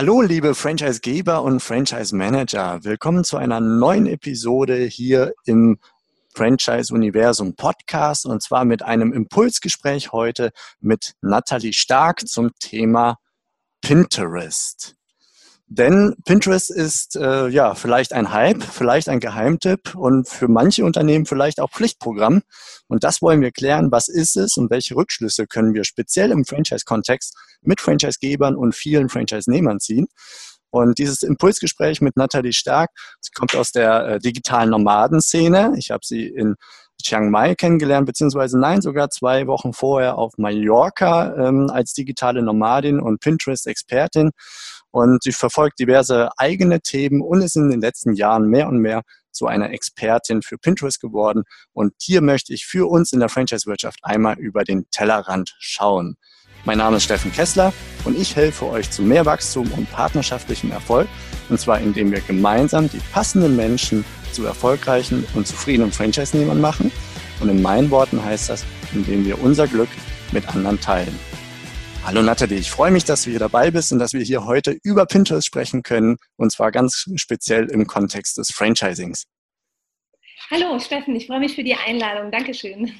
Hallo, liebe Franchise-Geber und Franchise-Manager. Willkommen zu einer neuen Episode hier im Franchise-Universum Podcast und zwar mit einem Impulsgespräch heute mit Nathalie Stark zum Thema Pinterest. Denn Pinterest ist äh, ja vielleicht ein Hype, vielleicht ein Geheimtipp und für manche Unternehmen vielleicht auch Pflichtprogramm. Und das wollen wir klären. Was ist es und welche Rückschlüsse können wir speziell im Franchise-Kontext mit Franchise-Gebern und vielen Franchise-Nehmern ziehen? Und dieses Impulsgespräch mit Nathalie Stark, sie kommt aus der äh, digitalen Nomadenszene. Ich habe sie in Chiang Mai kennengelernt, beziehungsweise nein, sogar zwei Wochen vorher auf Mallorca ähm, als digitale Nomadin und Pinterest-Expertin. Und sie verfolgt diverse eigene Themen und ist in den letzten Jahren mehr und mehr zu einer Expertin für Pinterest geworden. Und hier möchte ich für uns in der Franchise-Wirtschaft einmal über den Tellerrand schauen. Mein Name ist Steffen Kessler und ich helfe euch zu mehr Wachstum und partnerschaftlichem Erfolg. Und zwar indem wir gemeinsam die passenden Menschen zu erfolgreichen und zufriedenen Franchise-Nehmern machen. Und in meinen Worten heißt das, indem wir unser Glück mit anderen teilen. Hallo Nathalie, ich freue mich, dass du hier dabei bist und dass wir hier heute über Pinterest sprechen können und zwar ganz speziell im Kontext des Franchisings. Hallo Steffen, ich freue mich für die Einladung. Dankeschön.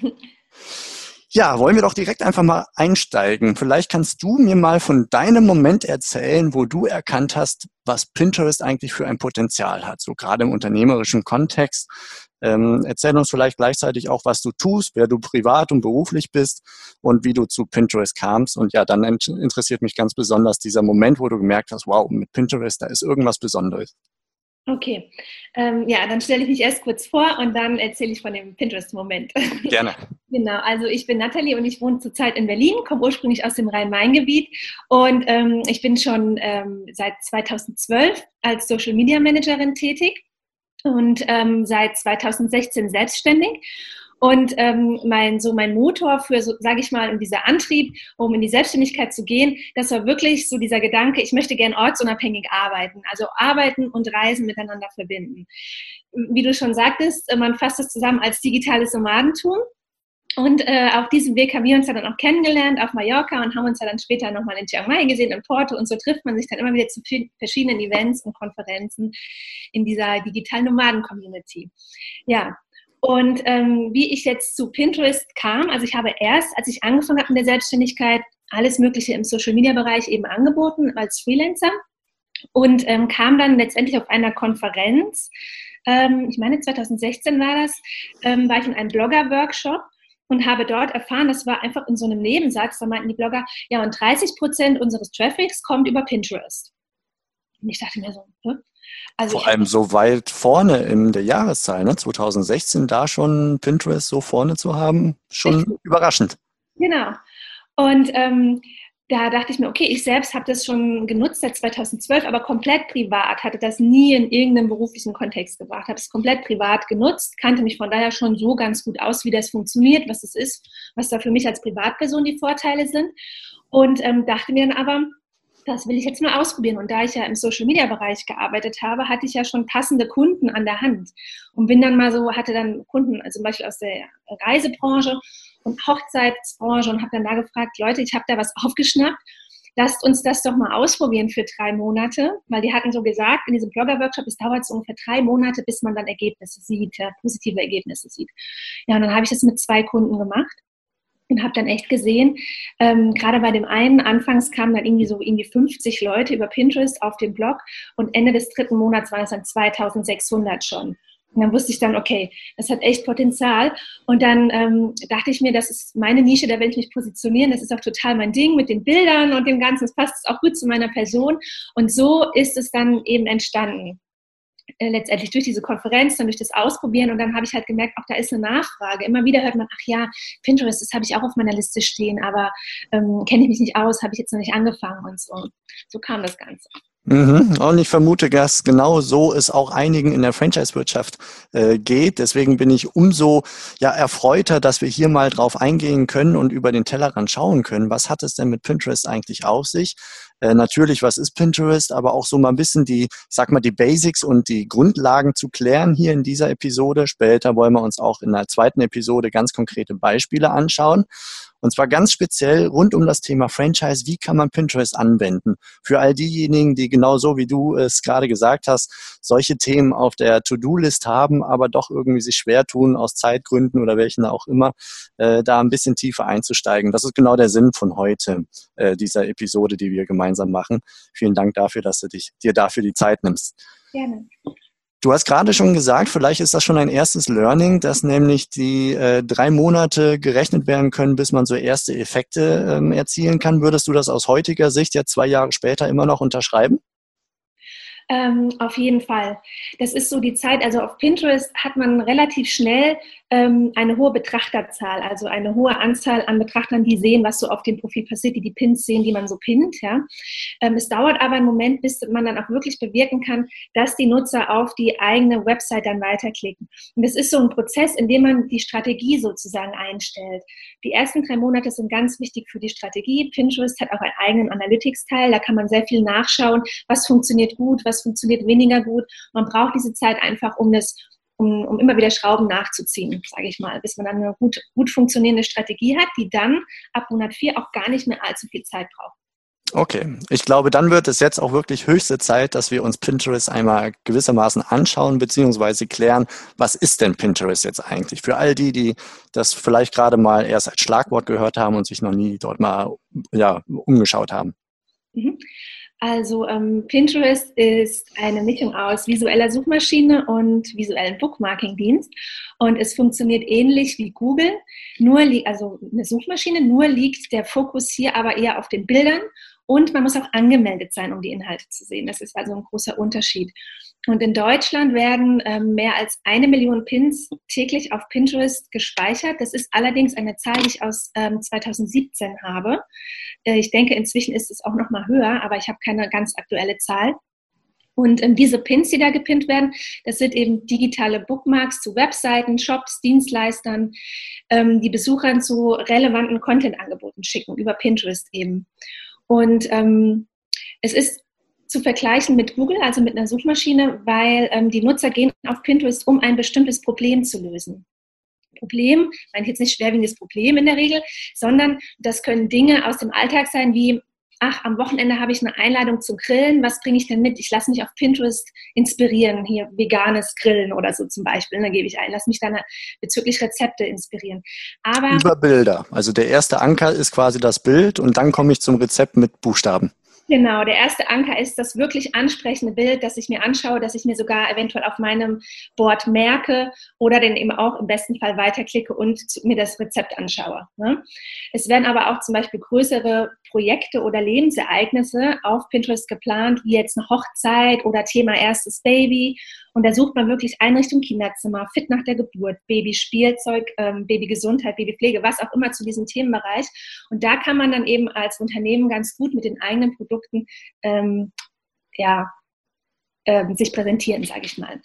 Ja, wollen wir doch direkt einfach mal einsteigen. Vielleicht kannst du mir mal von deinem Moment erzählen, wo du erkannt hast, was Pinterest eigentlich für ein Potenzial hat, so gerade im unternehmerischen Kontext. Ähm, erzähl uns vielleicht gleichzeitig auch, was du tust, wer du privat und beruflich bist und wie du zu Pinterest kamst. Und ja, dann interessiert mich ganz besonders dieser Moment, wo du gemerkt hast, wow, mit Pinterest, da ist irgendwas Besonderes. Okay, ähm, ja, dann stelle ich mich erst kurz vor und dann erzähle ich von dem Pinterest-Moment. Gerne. genau, also ich bin Nathalie und ich wohne zurzeit in Berlin, komme ursprünglich aus dem Rhein-Main-Gebiet und ähm, ich bin schon ähm, seit 2012 als Social Media Managerin tätig und ähm, seit 2016 selbstständig. Und ähm, mein, so mein Motor für, so, sage ich mal, und dieser Antrieb, um in die Selbstständigkeit zu gehen, das war wirklich so dieser Gedanke, ich möchte gern ortsunabhängig arbeiten, also arbeiten und Reisen miteinander verbinden. Wie du schon sagtest, man fasst es zusammen als digitales Nomadentum. Und äh, auf diesem Weg haben wir uns dann auch kennengelernt auf Mallorca und haben uns dann später nochmal in Chiang Mai gesehen, in Porto. Und so trifft man sich dann immer wieder zu verschiedenen Events und Konferenzen in dieser digitalen Nomaden-Community. Ja, und ähm, wie ich jetzt zu Pinterest kam, also ich habe erst, als ich angefangen habe in der Selbstständigkeit, alles Mögliche im Social-Media-Bereich eben angeboten als Freelancer und ähm, kam dann letztendlich auf einer Konferenz, ähm, ich meine 2016 war das, ähm, war ich in einem Blogger-Workshop und habe dort erfahren, das war einfach in so einem Nebensatz, da meinten die Blogger, ja und 30 Prozent unseres Traffics kommt über Pinterest. Und ich dachte mir so, hm? Also Vor allem so weit vorne in der Jahreszahl, ne? 2016, da schon Pinterest so vorne zu haben, schon Richtig. überraschend. Genau. Und ähm, da dachte ich mir, okay, ich selbst habe das schon genutzt seit 2012, aber komplett privat, hatte das nie in irgendeinem beruflichen Kontext gebracht, habe es komplett privat genutzt, kannte mich von daher schon so ganz gut aus, wie das funktioniert, was es ist, was da für mich als Privatperson die Vorteile sind und ähm, dachte mir dann aber, das will ich jetzt mal ausprobieren. Und da ich ja im Social Media Bereich gearbeitet habe, hatte ich ja schon passende Kunden an der Hand und bin dann mal so, hatte dann Kunden, also zum Beispiel aus der Reisebranche und Hochzeitsbranche und habe dann da gefragt, Leute, ich habe da was aufgeschnappt. Lasst uns das doch mal ausprobieren für drei Monate, weil die hatten so gesagt, in diesem Blogger-Workshop, es dauert so ungefähr drei Monate, bis man dann Ergebnisse sieht, ja, positive Ergebnisse sieht. Ja, und dann habe ich das mit zwei Kunden gemacht und habe dann echt gesehen, ähm, gerade bei dem einen, anfangs kamen dann irgendwie so irgendwie 50 Leute über Pinterest auf den Blog und Ende des dritten Monats waren es dann 2600 schon. Und dann wusste ich dann, okay, das hat echt Potenzial. Und dann ähm, dachte ich mir, das ist meine Nische, da will ich mich positionieren. Das ist auch total mein Ding mit den Bildern und dem Ganzen. Das passt auch gut zu meiner Person. Und so ist es dann eben entstanden. Äh, letztendlich durch diese Konferenz, dann durch das Ausprobieren und dann habe ich halt gemerkt, auch da ist eine Nachfrage. Immer wieder hört man, ach ja, Pinterest, das habe ich auch auf meiner Liste stehen, aber ähm, kenne ich mich nicht aus, habe ich jetzt noch nicht angefangen und so. So kam das Ganze. Mhm. Und ich vermute, dass genau so es auch einigen in der Franchise-Wirtschaft äh, geht. Deswegen bin ich umso ja, erfreuter, dass wir hier mal drauf eingehen können und über den Tellerrand schauen können. Was hat es denn mit Pinterest eigentlich auf sich? Äh, natürlich, was ist Pinterest, aber auch so mal ein bisschen die, ich sag mal, die Basics und die Grundlagen zu klären hier in dieser Episode. Später wollen wir uns auch in der zweiten Episode ganz konkrete Beispiele anschauen. Und zwar ganz speziell rund um das Thema Franchise. Wie kann man Pinterest anwenden? Für all diejenigen, die genauso wie du es gerade gesagt hast, solche Themen auf der To-Do-List haben, aber doch irgendwie sich schwer tun, aus Zeitgründen oder welchen auch immer, äh, da ein bisschen tiefer einzusteigen. Das ist genau der Sinn von heute, äh, dieser Episode, die wir gemeinsam machen. Vielen Dank dafür, dass du dich, dir dafür die Zeit nimmst. Gerne. Du hast gerade schon gesagt, vielleicht ist das schon ein erstes Learning, dass nämlich die äh, drei Monate gerechnet werden können, bis man so erste Effekte ähm, erzielen kann. Würdest du das aus heutiger Sicht jetzt zwei Jahre später immer noch unterschreiben? Ähm, auf jeden Fall. Das ist so die Zeit, also auf Pinterest hat man relativ schnell ähm, eine hohe Betrachterzahl, also eine hohe Anzahl an Betrachtern, die sehen, was so auf dem Profil passiert, die die Pins sehen, die man so pinnt. Ja. Ähm, es dauert aber einen Moment, bis man dann auch wirklich bewirken kann, dass die Nutzer auf die eigene Website dann weiterklicken. Und es ist so ein Prozess, in dem man die Strategie sozusagen einstellt. Die ersten drei Monate sind ganz wichtig für die Strategie. Pinterest hat auch einen eigenen Analytics-Teil, da kann man sehr viel nachschauen, was funktioniert gut, was funktioniert weniger gut. Man braucht diese Zeit einfach, um das um, um immer wieder Schrauben nachzuziehen, sage ich mal, bis man dann eine gut, gut funktionierende Strategie hat, die dann ab Monat 4 auch gar nicht mehr allzu viel Zeit braucht. Okay, ich glaube, dann wird es jetzt auch wirklich höchste Zeit, dass wir uns Pinterest einmal gewissermaßen anschauen bzw. klären, was ist denn Pinterest jetzt eigentlich? Für all die, die das vielleicht gerade mal erst als Schlagwort gehört haben und sich noch nie dort mal ja, umgeschaut haben. Mhm. Also ähm, Pinterest ist eine Mischung aus visueller Suchmaschine und visuellen Bookmarking-Dienst und es funktioniert ähnlich wie Google, nur also eine Suchmaschine, nur liegt der Fokus hier aber eher auf den Bildern und man muss auch angemeldet sein, um die Inhalte zu sehen. Das ist also ein großer Unterschied. Und in Deutschland werden ähm, mehr als eine Million Pins täglich auf Pinterest gespeichert. Das ist allerdings eine Zahl, die ich aus ähm, 2017 habe. Äh, ich denke, inzwischen ist es auch noch mal höher, aber ich habe keine ganz aktuelle Zahl. Und ähm, diese Pins, die da gepinnt werden, das sind eben digitale Bookmarks zu Webseiten, Shops, Dienstleistern, ähm, die Besuchern zu relevanten Content-Angeboten schicken, über Pinterest eben. Und ähm, es ist zu vergleichen mit Google, also mit einer Suchmaschine, weil ähm, die Nutzer gehen auf Pinterest, um ein bestimmtes Problem zu lösen. Problem, meine jetzt nicht schwerwiegendes Problem in der Regel, sondern das können Dinge aus dem Alltag sein, wie ach, am Wochenende habe ich eine Einladung zum Grillen, was bringe ich denn mit? Ich lasse mich auf Pinterest inspirieren, hier veganes Grillen oder so zum Beispiel, da gebe ich ein, lass mich dann bezüglich Rezepte inspirieren. Aber Über Bilder, also der erste Anker ist quasi das Bild und dann komme ich zum Rezept mit Buchstaben. Genau, der erste Anker ist das wirklich ansprechende Bild, das ich mir anschaue, das ich mir sogar eventuell auf meinem Board merke oder den eben auch im besten Fall weiterklicke und mir das Rezept anschaue. Ne? Es werden aber auch zum Beispiel größere Projekte oder Lebensereignisse auf Pinterest geplant, wie jetzt eine Hochzeit oder Thema erstes Baby und da sucht man wirklich Einrichtung Kinderzimmer, fit nach der Geburt, Babyspielzeug, ähm, Babygesundheit, Babypflege, was auch immer zu diesem Themenbereich. Und da kann man dann eben als Unternehmen ganz gut mit den eigenen Produkten ähm, ja, ähm, sich präsentieren, sage ich mal.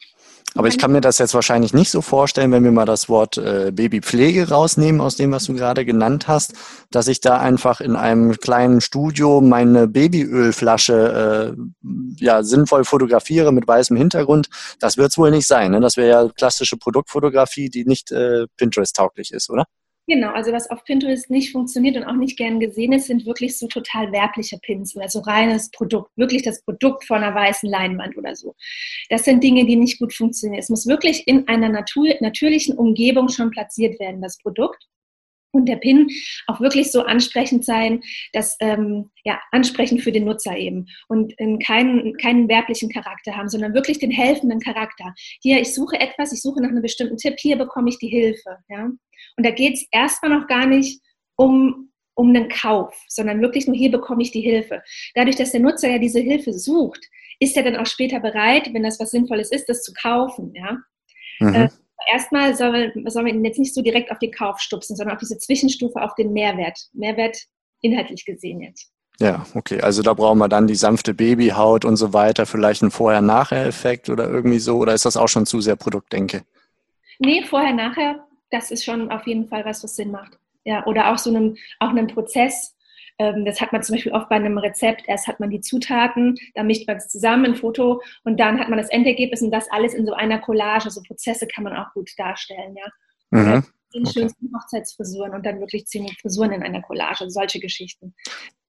Aber ich kann mir das jetzt wahrscheinlich nicht so vorstellen, wenn wir mal das Wort äh, Babypflege rausnehmen aus dem, was du gerade genannt hast, dass ich da einfach in einem kleinen Studio meine Babyölflasche äh, ja, sinnvoll fotografiere mit weißem Hintergrund. Das wird es wohl nicht sein. Ne? Das wäre ja klassische Produktfotografie, die nicht äh, Pinterest-tauglich ist, oder? Genau, also was auf Pinterest nicht funktioniert und auch nicht gern gesehen ist, sind wirklich so total werbliche Pins oder so reines Produkt, wirklich das Produkt von einer weißen Leinwand oder so. Das sind Dinge, die nicht gut funktionieren. Es muss wirklich in einer Natur, natürlichen Umgebung schon platziert werden, das Produkt. Und der Pin auch wirklich so ansprechend sein, dass ähm, ja ansprechend für den Nutzer eben und keinen, keinen werblichen Charakter haben, sondern wirklich den helfenden Charakter. Hier, ich suche etwas, ich suche nach einem bestimmten Tipp, hier bekomme ich die Hilfe. Ja? Und da geht es erstmal noch gar nicht um, um einen Kauf, sondern wirklich nur hier bekomme ich die Hilfe. Dadurch, dass der Nutzer ja diese Hilfe sucht, ist er dann auch später bereit, wenn das was Sinnvolles ist, das zu kaufen. Ja? Mhm. Erstmal soll, soll man ihn jetzt nicht so direkt auf den Kauf stupsen, sondern auf diese Zwischenstufe, auf den Mehrwert. Mehrwert inhaltlich gesehen jetzt. Ja, okay. Also da brauchen wir dann die sanfte Babyhaut und so weiter, vielleicht einen Vorher-Nachher-Effekt oder irgendwie so, oder ist das auch schon zu sehr Produktdenke? Nee, Vorher-Nachher das ist schon auf jeden Fall was, was Sinn macht. Ja, oder auch so einen, auch einen Prozess, das hat man zum Beispiel oft bei einem Rezept. Erst hat man die Zutaten, dann mischt man es zusammen, ein Foto und dann hat man das Endergebnis und das alles in so einer Collage. So Prozesse kann man auch gut darstellen, ja. Mhm. Den okay. schönsten Hochzeitsfrisuren und dann wirklich zehn Frisuren in einer Collage, solche Geschichten.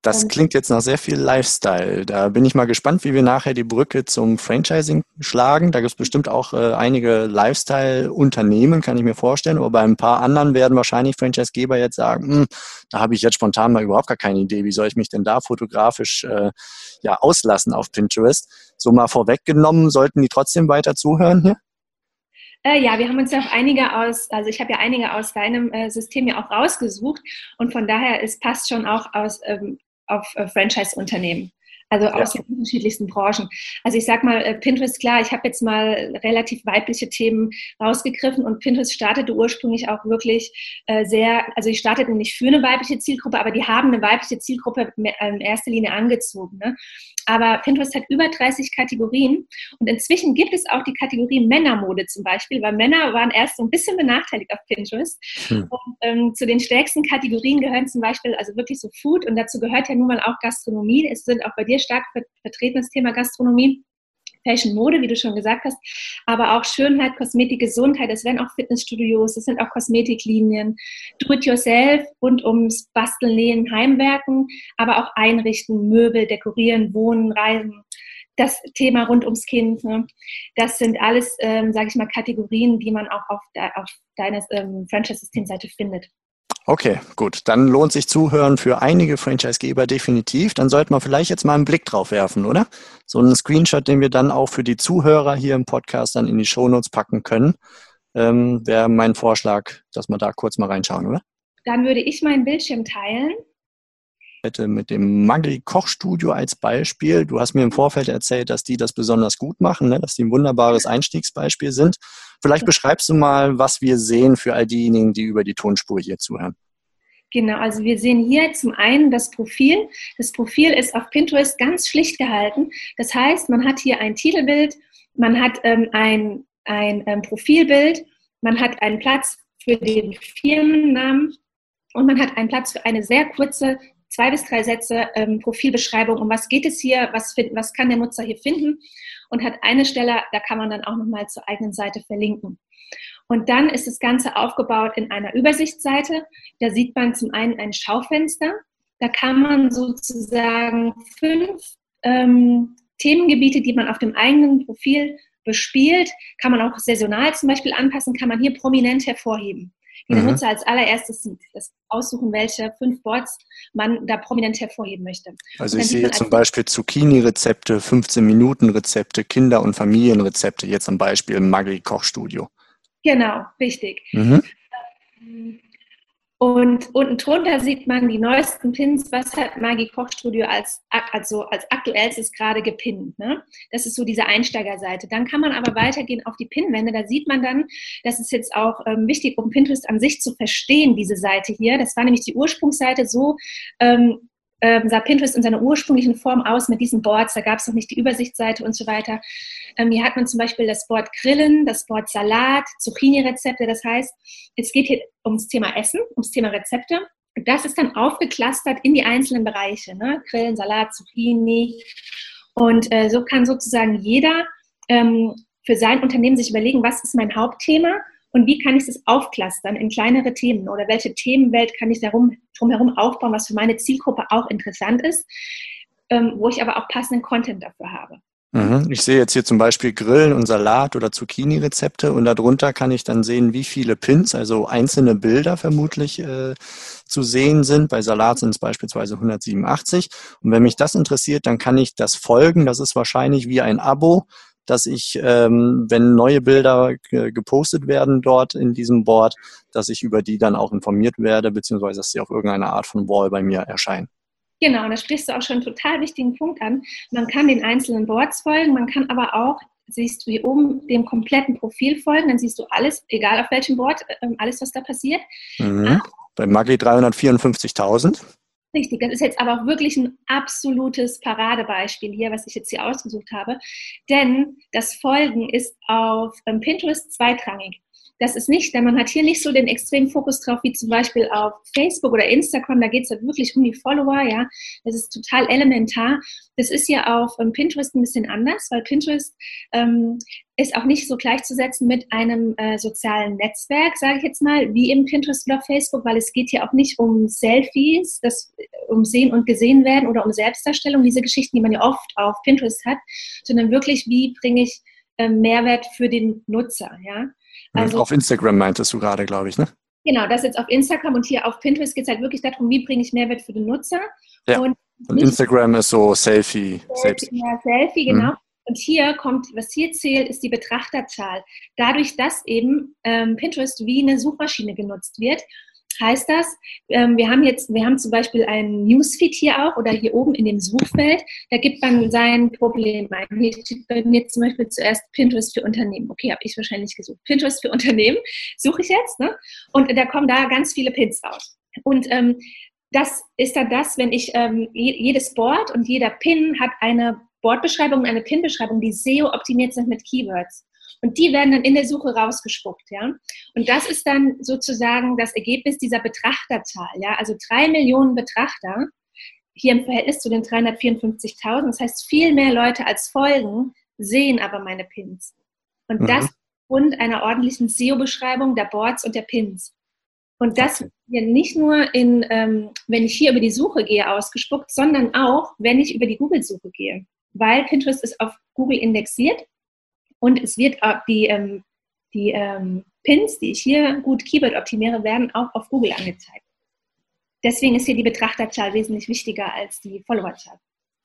Das klingt jetzt nach sehr viel Lifestyle. Da bin ich mal gespannt, wie wir nachher die Brücke zum Franchising schlagen. Da gibt es bestimmt auch äh, einige Lifestyle-Unternehmen, kann ich mir vorstellen. Aber bei ein paar anderen werden wahrscheinlich Franchisegeber jetzt sagen, hm, da habe ich jetzt spontan mal überhaupt gar keine Idee. Wie soll ich mich denn da fotografisch äh, ja, auslassen auf Pinterest? So mal vorweggenommen, sollten die trotzdem weiter zuhören hier? Äh, ja, wir haben uns ja auch einige aus, also ich habe ja einige aus deinem äh, System ja auch rausgesucht und von daher, es passt schon auch aus, ähm, auf äh, Franchise-Unternehmen. Also aus ja. den unterschiedlichsten Branchen. Also ich sag mal, äh, Pinterest, klar, ich habe jetzt mal relativ weibliche Themen rausgegriffen und Pinterest startete ursprünglich auch wirklich äh, sehr, also ich startete nicht für eine weibliche Zielgruppe, aber die haben eine weibliche Zielgruppe in erster Linie angezogen. Ne? Aber Pinterest hat über 30 Kategorien und inzwischen gibt es auch die Kategorie Männermode zum Beispiel, weil Männer waren erst so ein bisschen benachteiligt auf Pinterest. Hm. Und ähm, zu den stärksten Kategorien gehören zum Beispiel also wirklich so Food und dazu gehört ja nun mal auch Gastronomie. Es sind auch bei dir stark vertreten das Thema Gastronomie. Fashion Mode, wie du schon gesagt hast, aber auch Schönheit, Kosmetik, Gesundheit. Es werden auch Fitnessstudios, es sind auch Kosmetiklinien, Do-it-yourself rund ums Basteln, Nähen, Heimwerken, aber auch Einrichten, Möbel, Dekorieren, Wohnen, Reisen. Das Thema rund ums Kind, ne? das sind alles, ähm, sage ich mal, Kategorien, die man auch auf, de auf deiner ähm, Franchise-Systemseite findet. Okay, gut. Dann lohnt sich Zuhören für einige Franchisegeber definitiv. Dann sollten wir vielleicht jetzt mal einen Blick drauf werfen, oder? So einen Screenshot, den wir dann auch für die Zuhörer hier im Podcast dann in die Shownotes packen können, ähm, wäre mein Vorschlag, dass wir da kurz mal reinschauen, oder? Dann würde ich meinen Bildschirm teilen hätte mit dem Magri Kochstudio als Beispiel. Du hast mir im Vorfeld erzählt, dass die das besonders gut machen, ne? dass die ein wunderbares Einstiegsbeispiel sind. Vielleicht beschreibst du mal, was wir sehen für all diejenigen, die über die Tonspur hier zuhören. Genau, also wir sehen hier zum einen das Profil. Das Profil ist auf Pinterest ganz schlicht gehalten. Das heißt, man hat hier ein Titelbild, man hat ähm, ein, ein ähm, Profilbild, man hat einen Platz für den Firmennamen und man hat einen Platz für eine sehr kurze zwei bis drei Sätze ähm, Profilbeschreibung, um was geht es hier, was, find, was kann der Nutzer hier finden und hat eine Stelle, da kann man dann auch nochmal zur eigenen Seite verlinken. Und dann ist das Ganze aufgebaut in einer Übersichtsseite. Da sieht man zum einen ein Schaufenster. Da kann man sozusagen fünf ähm, Themengebiete, die man auf dem eigenen Profil bespielt, kann man auch saisonal zum Beispiel anpassen, kann man hier prominent hervorheben die der mhm. Nutzer als allererstes sieht. Das aussuchen, welche fünf Boards man da prominent hervorheben möchte. Also ich sehe zum Beispiel Zucchini-Rezepte, 15-Minuten-Rezepte, Kinder- und Familienrezepte, jetzt zum Beispiel im Maggi Kochstudio. Genau, richtig. Mhm. Ähm, und unten drunter sieht man die neuesten Pins, was hat Maggi Kochstudio als, also als aktuellstes gerade gepinnt. Ne? Das ist so diese Einsteigerseite. Dann kann man aber weitergehen auf die Pinwände. Da sieht man dann, das ist jetzt auch ähm, wichtig, um Pinterest an sich zu verstehen, diese Seite hier. Das war nämlich die Ursprungsseite so, ähm, ähm, sah Pinterest in seiner ursprünglichen Form aus mit diesen Boards. Da gab es noch nicht die Übersichtsseite und so weiter. Ähm, hier hat man zum Beispiel das Board Grillen, das Board Salat, Zucchini-Rezepte. Das heißt, es geht hier ums Thema Essen, ums Thema Rezepte. Das ist dann aufgeklustert in die einzelnen Bereiche. Ne? Grillen, Salat, Zucchini. Und äh, so kann sozusagen jeder ähm, für sein Unternehmen sich überlegen, was ist mein Hauptthema und wie kann ich das aufklustern in kleinere Themen oder welche Themenwelt kann ich darum, drumherum aufbauen, was für meine Zielgruppe auch interessant ist, ähm, wo ich aber auch passenden Content dafür habe. Mhm. Ich sehe jetzt hier zum Beispiel Grillen und Salat oder Zucchini-Rezepte und darunter kann ich dann sehen, wie viele Pins, also einzelne Bilder vermutlich äh, zu sehen sind. Bei Salat sind es beispielsweise 187. Und wenn mich das interessiert, dann kann ich das folgen. Das ist wahrscheinlich wie ein Abo dass ich, ähm, wenn neue Bilder gepostet werden dort in diesem Board, dass ich über die dann auch informiert werde, beziehungsweise dass sie auf irgendeine Art von Wall bei mir erscheinen. Genau, und da sprichst du auch schon einen total wichtigen Punkt an. Man kann den einzelnen Boards folgen, man kann aber auch, siehst du hier oben, dem kompletten Profil folgen, dann siehst du alles, egal auf welchem Board, ähm, alles, was da passiert. Mhm. Bei Maggi 354.000. Richtig, das ist jetzt aber auch wirklich ein absolutes Paradebeispiel hier, was ich jetzt hier ausgesucht habe. Denn das Folgen ist auf ähm, Pinterest zweitrangig. Das ist nicht, denn man hat hier nicht so den extremen Fokus drauf, wie zum Beispiel auf Facebook oder Instagram. Da geht es halt wirklich um die Follower, ja. Das ist total elementar. Das ist ja auf ähm, Pinterest ein bisschen anders, weil Pinterest ähm, ist auch nicht so gleichzusetzen mit einem äh, sozialen Netzwerk, sage ich jetzt mal, wie im Pinterest oder Facebook, weil es geht hier auch nicht um Selfies, das äh, um sehen und gesehen werden oder um Selbstdarstellung, diese Geschichten, die man ja oft auf Pinterest hat, sondern wirklich, wie bringe ich äh, Mehrwert für den Nutzer, ja. Mhm. Also, auf Instagram meintest du gerade, glaube ich, ne? Genau, das jetzt auf Instagram und hier auf Pinterest geht es halt wirklich darum, wie bringe ich Mehrwert für den Nutzer. Ja. Und, und Instagram ist so Selfie. Selfie, ja, Selfie genau. Mhm. Und hier kommt, was hier zählt, ist die Betrachterzahl. Dadurch, dass eben ähm, Pinterest wie eine Suchmaschine genutzt wird heißt das, ähm, wir haben jetzt, wir haben zum Beispiel einen Newsfeed hier auch oder hier oben in dem Suchfeld, da gibt man sein Problem ein. Hier steht bei mir zum Beispiel zuerst Pinterest für Unternehmen. Okay, habe ich wahrscheinlich gesucht. Pinterest für Unternehmen suche ich jetzt, ne? Und da kommen da ganz viele Pins raus. Und ähm, das ist dann das, wenn ich ähm, jedes Board und jeder Pin hat eine Boardbeschreibung, eine Pin-Beschreibung, die SEO optimiert sind mit Keywords. Und die werden dann in der Suche rausgespuckt, ja. Und das ist dann sozusagen das Ergebnis dieser Betrachterzahl, ja. Also drei Millionen Betrachter hier im Verhältnis zu den 354.000. Das heißt, viel mehr Leute als Folgen sehen aber meine Pins. Und mhm. das und einer ordentlichen SEO-Beschreibung der Boards und der Pins. Und das ja nicht nur in, ähm, wenn ich hier über die Suche gehe, ausgespuckt, sondern auch, wenn ich über die Google-Suche gehe. Weil Pinterest ist auf Google indexiert und es wird die, ähm, die ähm, Pins, die ich hier gut Keyword optimiere, werden auch auf Google angezeigt. Deswegen ist hier die Betrachterzahl wesentlich wichtiger als die Followerzahl.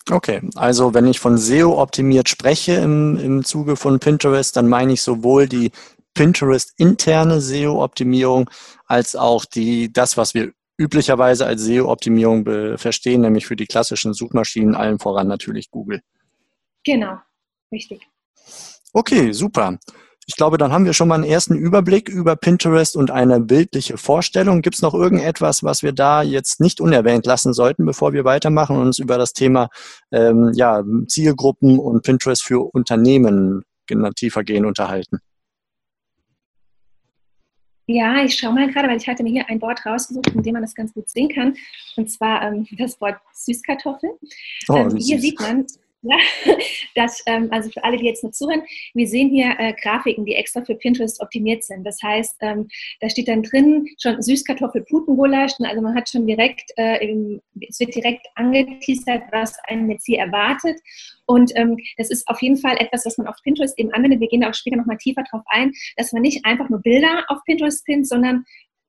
Okay, also wenn ich von SEO optimiert spreche im, im Zuge von Pinterest, dann meine ich sowohl die Pinterest interne SEO-Optimierung als auch die, das, was wir üblicherweise als SEO-Optimierung verstehen, nämlich für die klassischen Suchmaschinen, allen voran natürlich Google. Genau, richtig. Okay, super. Ich glaube, dann haben wir schon mal einen ersten Überblick über Pinterest und eine bildliche Vorstellung. Gibt es noch irgendetwas, was wir da jetzt nicht unerwähnt lassen sollten, bevor wir weitermachen und uns über das Thema ähm, ja, Zielgruppen und Pinterest für Unternehmen tiefer gehen unterhalten? Ja, ich schaue mal gerade, weil ich hatte mir hier ein Wort rausgesucht, in dem man das ganz gut sehen kann. Und zwar ähm, das Wort Süßkartoffel. Oh, ähm, hier sieht man, ja, das, ähm, also für alle, die jetzt nur zuhören, wir sehen hier äh, Grafiken, die extra für Pinterest optimiert sind. Das heißt, ähm, da steht dann drin schon Süßkartoffel-Putengulasch. Also man hat schon direkt, äh, im, es wird direkt angeteasert, was einen jetzt hier erwartet. Und ähm, das ist auf jeden Fall etwas, was man auf Pinterest eben anwendet. Wir gehen da auch später nochmal tiefer drauf ein, dass man nicht einfach nur Bilder auf Pinterest pinnt, sondern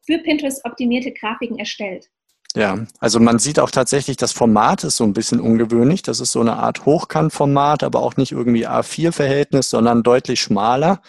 für Pinterest optimierte Grafiken erstellt. Ja, also man sieht auch tatsächlich, das Format ist so ein bisschen ungewöhnlich. Das ist so eine Art Hochkantformat, aber auch nicht irgendwie A4-Verhältnis, sondern deutlich schmaler.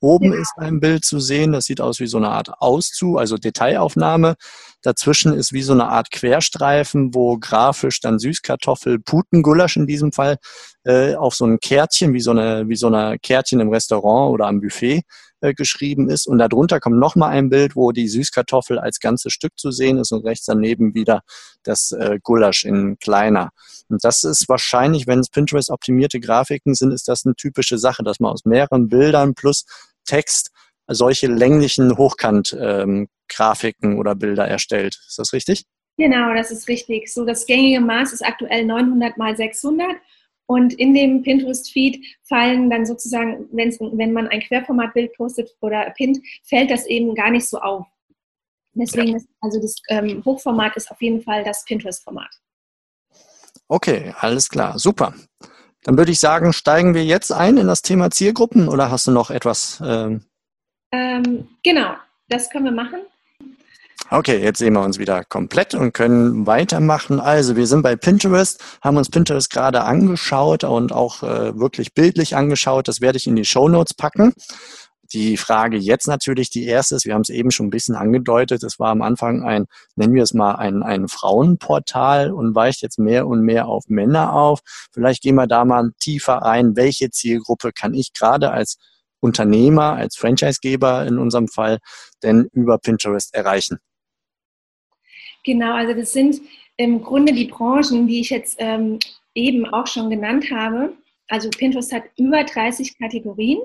Oben ja. ist ein Bild zu sehen, das sieht aus wie so eine Art Auszug, also Detailaufnahme. Dazwischen ist wie so eine Art Querstreifen, wo grafisch dann Süßkartoffel, Putengulasch in diesem Fall, äh, auf so ein Kärtchen, wie so eine, wie so eine Kärtchen im Restaurant oder am Buffet äh, geschrieben ist. Und darunter kommt nochmal ein Bild, wo die Süßkartoffel als ganzes Stück zu sehen ist und rechts daneben wieder das äh, Gulasch in kleiner. Und das ist wahrscheinlich, wenn es Pinterest-optimierte Grafiken sind, ist das eine typische Sache, dass man aus mehreren Bildern plus Text solche länglichen Hochkant-Grafiken ähm, oder Bilder erstellt. Ist das richtig? Genau, das ist richtig. So, das gängige Maß ist aktuell 900 mal 600 und in dem Pinterest-Feed fallen dann sozusagen, wenn man ein Querformatbild postet oder pinnt, fällt das eben gar nicht so auf. Deswegen ist also das ähm, Hochformat ist auf jeden Fall das Pinterest-Format. Okay, alles klar, super. Dann würde ich sagen, steigen wir jetzt ein in das Thema Zielgruppen oder hast du noch etwas? Ähm ähm, genau, das können wir machen. Okay, jetzt sehen wir uns wieder komplett und können weitermachen. Also wir sind bei Pinterest, haben uns Pinterest gerade angeschaut und auch äh, wirklich bildlich angeschaut. Das werde ich in die Show Notes packen. Die Frage jetzt natürlich die erste ist, wir haben es eben schon ein bisschen angedeutet, es war am Anfang ein, nennen wir es mal, ein, ein Frauenportal und weicht jetzt mehr und mehr auf Männer auf. Vielleicht gehen wir da mal tiefer rein, welche Zielgruppe kann ich gerade als Unternehmer, als Franchisegeber in unserem Fall denn über Pinterest erreichen? Genau, also das sind im Grunde die Branchen, die ich jetzt ähm, eben auch schon genannt habe. Also Pinterest hat über 30 Kategorien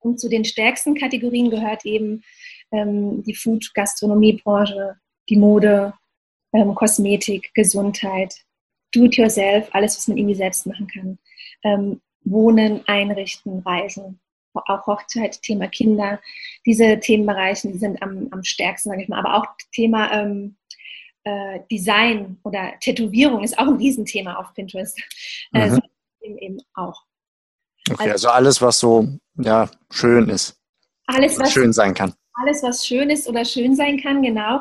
Und zu den stärksten Kategorien gehört eben ähm, die Food-Gastronomie-Branche, die Mode, ähm, Kosmetik, Gesundheit, Do-it-yourself, alles, was man irgendwie selbst machen kann. Ähm, Wohnen, Einrichten, Reisen, auch Hochzeit, Thema Kinder. Diese Themenbereiche die sind am, am stärksten, sage ich mal. Aber auch Thema ähm, äh, Design oder Tätowierung ist auch ein Riesenthema auf Pinterest. Äh, mhm. eben, eben auch. Okay, also, also, alles, was so ja, schön ist. Alles, was schön sein kann alles, was schön ist oder schön sein kann, genau.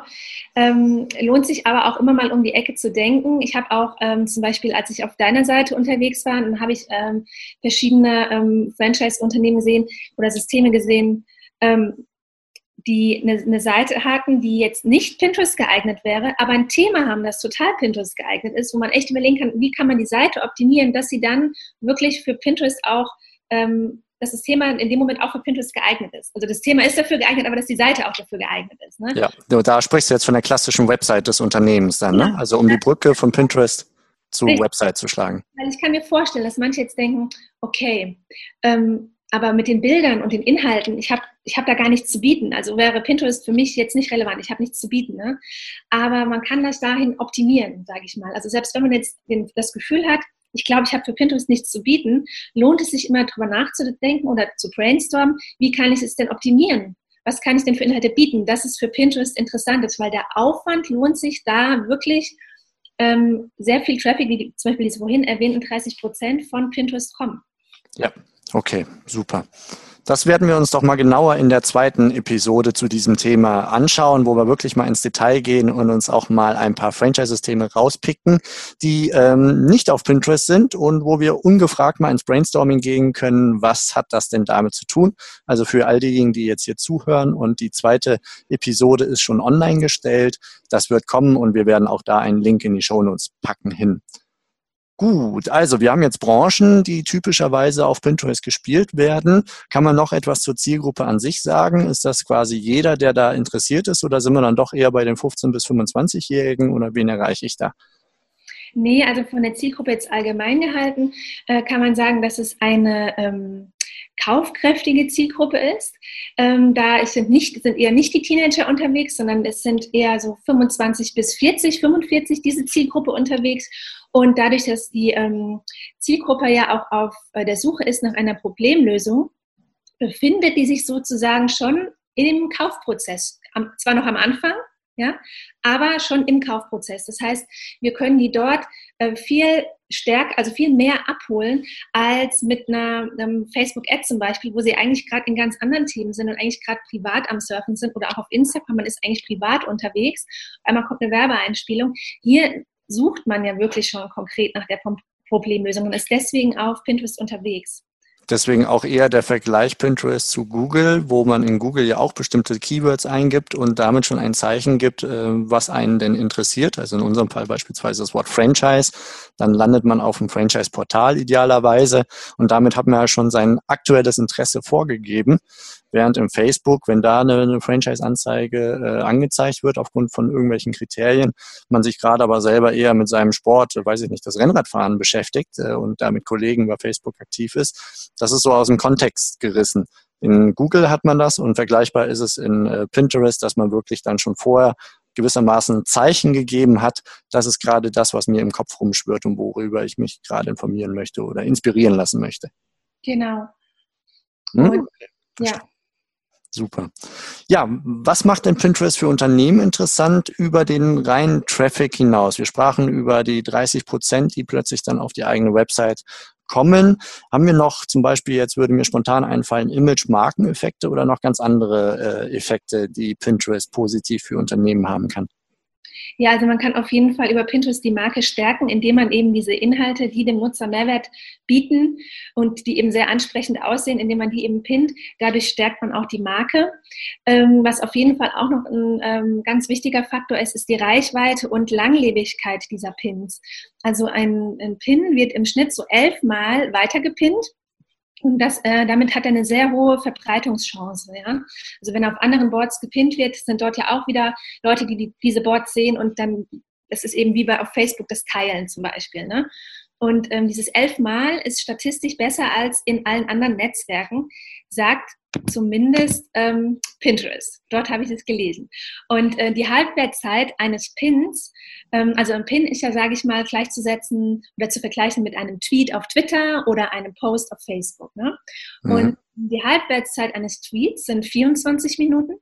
Ähm, lohnt sich aber auch immer mal um die Ecke zu denken. Ich habe auch ähm, zum Beispiel, als ich auf deiner Seite unterwegs war, dann habe ich ähm, verschiedene ähm, Franchise-Unternehmen gesehen oder Systeme gesehen, ähm, die eine, eine, Seite hatten, die jetzt nicht Pinterest geeignet wäre, aber ein Thema haben, das total Pinterest geeignet ist, wo man echt überlegen kann, wie kann man die Seite optimieren, dass sie dann wirklich für Pinterest auch ähm, dass das Thema in dem Moment auch für Pinterest geeignet ist. Also das Thema ist dafür geeignet, aber dass die Seite auch dafür geeignet ist. Ne? Ja, da sprichst du jetzt von der klassischen Website des Unternehmens dann, ne? Also um die Brücke von Pinterest zur Richtig. Website zu schlagen. Weil ich kann mir vorstellen, dass manche jetzt denken, okay, ähm, aber mit den Bildern und den Inhalten, ich habe ich hab da gar nichts zu bieten. Also wäre Pinterest für mich jetzt nicht relevant. Ich habe nichts zu bieten. Ne? Aber man kann das dahin optimieren, sage ich mal. Also selbst wenn man jetzt den, das Gefühl hat, ich glaube, ich habe für Pinterest nichts zu bieten, lohnt es sich immer darüber nachzudenken oder zu brainstormen, wie kann ich es denn optimieren? Was kann ich denn für Inhalte bieten? Das ist für Pinterest interessant ist, weil der Aufwand lohnt sich da wirklich ähm, sehr viel Traffic, wie zum Beispiel diese vorhin erwähnten 30 Prozent von Pinterest kommen. Ja, okay, super. Das werden wir uns doch mal genauer in der zweiten Episode zu diesem Thema anschauen, wo wir wirklich mal ins Detail gehen und uns auch mal ein paar Franchise-Systeme rauspicken, die ähm, nicht auf Pinterest sind und wo wir ungefragt mal ins Brainstorming gehen können, was hat das denn damit zu tun? Also für all diejenigen, die jetzt hier zuhören und die zweite Episode ist schon online gestellt, das wird kommen und wir werden auch da einen Link in die Show Notes packen hin. Gut, also wir haben jetzt Branchen, die typischerweise auf Pinterest gespielt werden. Kann man noch etwas zur Zielgruppe an sich sagen? Ist das quasi jeder, der da interessiert ist oder sind wir dann doch eher bei den 15- bis 25-Jährigen oder wen erreiche ich da? Nee, also von der Zielgruppe jetzt allgemein gehalten, äh, kann man sagen, dass es eine ähm, kaufkräftige Zielgruppe ist. Ähm, da sind, nicht, sind eher nicht die Teenager unterwegs, sondern es sind eher so 25 bis 40, 45 diese Zielgruppe unterwegs. Und dadurch, dass die ähm, Zielgruppe ja auch auf äh, der Suche ist nach einer Problemlösung, befindet die sich sozusagen schon im Kaufprozess. Am, zwar noch am Anfang, ja, aber schon im Kaufprozess. Das heißt, wir können die dort äh, viel stärker, also viel mehr abholen als mit einer Facebook-Ad zum Beispiel, wo sie eigentlich gerade in ganz anderen Themen sind und eigentlich gerade privat am Surfen sind oder auch auf Instagram, man ist eigentlich privat unterwegs. Einmal kommt eine Werbeeinspielung. Hier sucht man ja wirklich schon konkret nach der Problemlösung und ist deswegen auf Pinterest unterwegs. Deswegen auch eher der Vergleich Pinterest zu Google, wo man in Google ja auch bestimmte Keywords eingibt und damit schon ein Zeichen gibt, äh, was einen denn interessiert. Also in unserem Fall beispielsweise das Wort Franchise. Dann landet man auf dem Franchise-Portal idealerweise und damit hat man ja schon sein aktuelles Interesse vorgegeben. Während im Facebook, wenn da eine, Franchise-Anzeige äh, angezeigt wird aufgrund von irgendwelchen Kriterien, man sich gerade aber selber eher mit seinem Sport, weiß ich nicht, das Rennradfahren beschäftigt äh, und da mit Kollegen bei Facebook aktiv ist, das ist so aus dem Kontext gerissen. In Google hat man das und vergleichbar ist es in äh, Pinterest, dass man wirklich dann schon vorher gewissermaßen Zeichen gegeben hat, das ist gerade das, was mir im Kopf rumschwirrt und worüber ich mich gerade informieren möchte oder inspirieren lassen möchte. Genau. Hm? Ja. Super. Ja, was macht denn Pinterest für Unternehmen interessant über den reinen Traffic hinaus? Wir sprachen über die 30 Prozent, die plötzlich dann auf die eigene Website kommen. Haben wir noch zum Beispiel, jetzt würde mir spontan einfallen, Image-Markeneffekte oder noch ganz andere äh, Effekte, die Pinterest positiv für Unternehmen haben kann? Ja, also man kann auf jeden Fall über Pinterest die Marke stärken, indem man eben diese Inhalte, die dem Nutzer Mehrwert bieten und die eben sehr ansprechend aussehen, indem man die eben pinnt. Dadurch stärkt man auch die Marke. Ähm, was auf jeden Fall auch noch ein ähm, ganz wichtiger Faktor ist, ist die Reichweite und Langlebigkeit dieser Pins. Also ein, ein Pin wird im Schnitt so elfmal weitergepinnt und das, äh, damit hat er eine sehr hohe Verbreitungschance. Ja? Also wenn auf anderen Boards gepinnt wird, sind dort ja auch wieder Leute, die, die diese Boards sehen und dann, das ist eben wie bei auf Facebook das Teilen zum Beispiel. Ne? Und ähm, dieses elfmal ist statistisch besser als in allen anderen Netzwerken, sagt zumindest ähm, Pinterest. Dort habe ich es gelesen. Und äh, die Halbwertzeit eines Pins, ähm, also ein Pin ist ja, sage ich mal, gleichzusetzen oder zu vergleichen mit einem Tweet auf Twitter oder einem Post auf Facebook. Ne? Mhm. Und die Halbwertszeit eines Tweets sind 24 Minuten,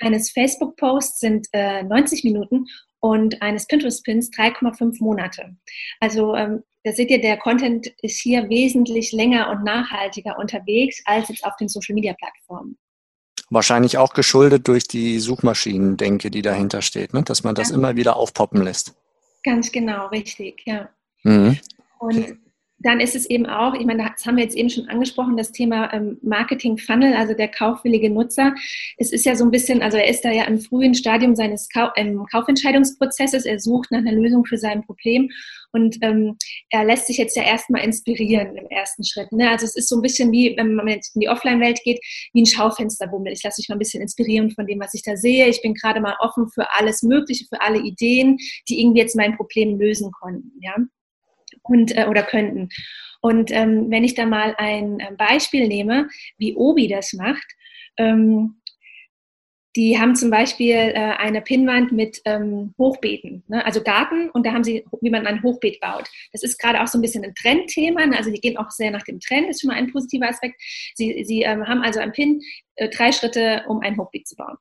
eines Facebook-Posts sind äh, 90 Minuten und eines Pinterest-Pins 3,5 Monate. Also ähm, da seht ihr, der Content ist hier wesentlich länger und nachhaltiger unterwegs als jetzt auf den Social-Media-Plattformen. Wahrscheinlich auch geschuldet durch die Suchmaschinendenke, die dahinter steht, ne? dass man das ja. immer wieder aufpoppen lässt. Ganz genau, richtig, ja. Mhm. Und dann ist es eben auch, ich meine, das haben wir jetzt eben schon angesprochen, das Thema ähm, Marketing Funnel, also der kaufwillige Nutzer. Es ist ja so ein bisschen, also er ist da ja im frühen Stadium seines Kau Kaufentscheidungsprozesses, er sucht nach einer Lösung für sein Problem und ähm, er lässt sich jetzt ja erstmal inspirieren im ersten Schritt. Ne? Also es ist so ein bisschen wie, wenn man jetzt in die Offline-Welt geht, wie ein Schaufensterbummel. Ich lasse mich mal ein bisschen inspirieren von dem, was ich da sehe. Ich bin gerade mal offen für alles Mögliche, für alle Ideen, die irgendwie jetzt mein Problem lösen konnten. Ja? und, äh, oder könnten. Und ähm, wenn ich da mal ein äh, Beispiel nehme, wie Obi das macht, ähm, die haben zum Beispiel äh, eine Pinnwand mit ähm, Hochbeeten, ne? also Garten, und da haben sie, wie man ein Hochbeet baut. Das ist gerade auch so ein bisschen ein Trendthema, ne? also die gehen auch sehr nach dem Trend, ist schon mal ein positiver Aspekt. Sie, sie ähm, haben also ein Pin, äh, drei Schritte, um ein Hochbeet zu bauen.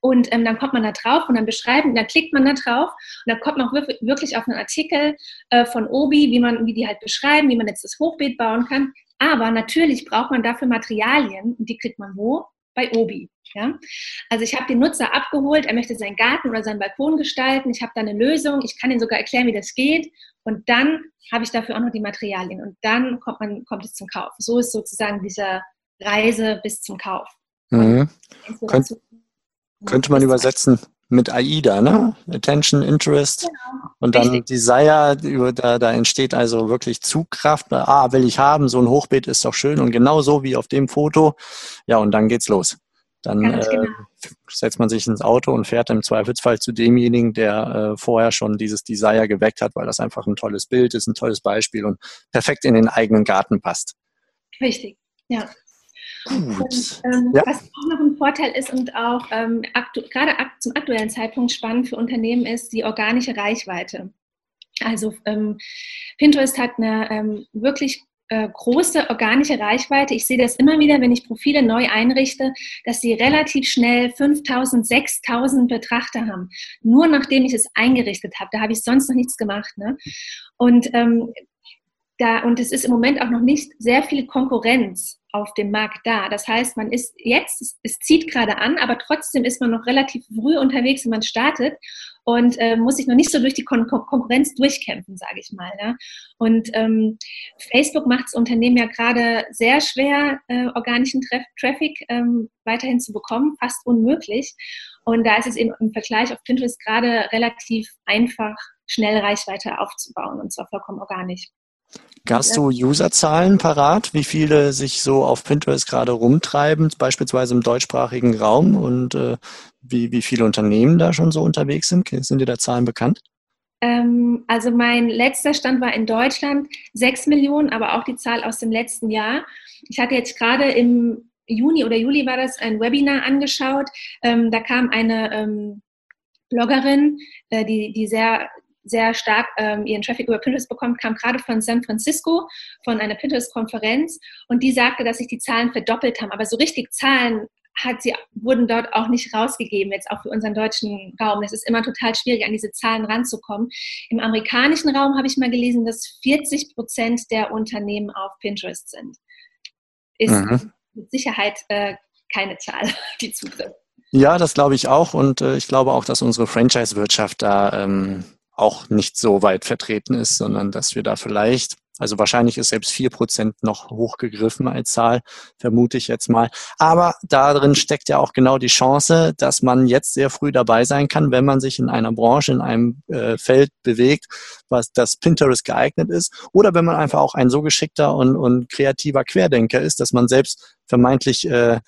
Und ähm, dann kommt man da drauf und dann beschreiben, dann klickt man da drauf und dann kommt man auch wirklich auf einen Artikel äh, von Obi, wie man, wie die halt beschreiben, wie man jetzt das Hochbeet bauen kann. Aber natürlich braucht man dafür Materialien und die kriegt man wo? Bei Obi. Ja? Also ich habe den Nutzer abgeholt, er möchte seinen Garten oder seinen Balkon gestalten, ich habe da eine Lösung, ich kann ihm sogar erklären, wie das geht und dann habe ich dafür auch noch die Materialien und dann kommt, man, kommt es zum Kauf. So ist sozusagen diese Reise bis zum Kauf. Mhm. Könnt, könnte man übersetzen mit AIDA, ne? Attention, Interest genau. und dann Richtig. Desire, da, da entsteht also wirklich Zugkraft. Ah, will ich haben, so ein Hochbeet ist doch schön und genau so wie auf dem Foto. Ja, und dann geht's los. Dann äh, genau. setzt man sich ins Auto und fährt im Zweifelsfall zu demjenigen, der äh, vorher schon dieses Desire geweckt hat, weil das einfach ein tolles Bild ist, ein tolles Beispiel und perfekt in den eigenen Garten passt. Richtig, ja. Und, ähm, ja. Was auch noch ein Vorteil ist und auch ähm, gerade ak zum aktuellen Zeitpunkt spannend für Unternehmen ist die organische Reichweite. Also ähm, Pinterest hat eine ähm, wirklich äh, große organische Reichweite. Ich sehe das immer wieder, wenn ich Profile neu einrichte, dass sie relativ schnell 5000, 6000 Betrachter haben. Nur nachdem ich es eingerichtet habe. Da habe ich sonst noch nichts gemacht. Ne? Und ähm, da, und es ist im Moment auch noch nicht sehr viel Konkurrenz auf dem Markt da. Das heißt, man ist jetzt, es, es zieht gerade an, aber trotzdem ist man noch relativ früh unterwegs, wenn man startet und äh, muss sich noch nicht so durch die Kon Konkurrenz durchkämpfen, sage ich mal. Ja. Und ähm, Facebook macht es Unternehmen ja gerade sehr schwer, äh, organischen Tra Traffic ähm, weiterhin zu bekommen, fast unmöglich. Und da ist es eben im Vergleich auf Pinterest gerade relativ einfach, schnell Reichweite aufzubauen und zwar vollkommen organisch. Hast du Userzahlen parat, wie viele sich so auf Pinterest gerade rumtreiben, beispielsweise im deutschsprachigen Raum und äh, wie, wie viele Unternehmen da schon so unterwegs sind? Sind dir da Zahlen bekannt? Ähm, also mein letzter Stand war in Deutschland 6 Millionen, aber auch die Zahl aus dem letzten Jahr. Ich hatte jetzt gerade im Juni oder Juli war das ein Webinar angeschaut. Ähm, da kam eine ähm, Bloggerin, äh, die, die sehr sehr stark ähm, ihren Traffic über Pinterest bekommt, kam gerade von San Francisco, von einer Pinterest-Konferenz und die sagte, dass sich die Zahlen verdoppelt haben. Aber so richtig Zahlen hat sie, wurden dort auch nicht rausgegeben, jetzt auch für unseren deutschen Raum. Es ist immer total schwierig, an diese Zahlen ranzukommen. Im amerikanischen Raum habe ich mal gelesen, dass 40 Prozent der Unternehmen auf Pinterest sind. Ist mhm. mit Sicherheit äh, keine Zahl, die zutrifft. Ja, das glaube ich auch. Und äh, ich glaube auch, dass unsere Franchise-Wirtschaft da ähm, auch nicht so weit vertreten ist, sondern dass wir da vielleicht, also wahrscheinlich ist selbst vier Prozent noch hochgegriffen als Zahl, vermute ich jetzt mal. Aber darin steckt ja auch genau die Chance, dass man jetzt sehr früh dabei sein kann, wenn man sich in einer Branche, in einem äh, Feld bewegt, was das Pinterest geeignet ist, oder wenn man einfach auch ein so geschickter und, und kreativer Querdenker ist, dass man selbst vermeintlich äh,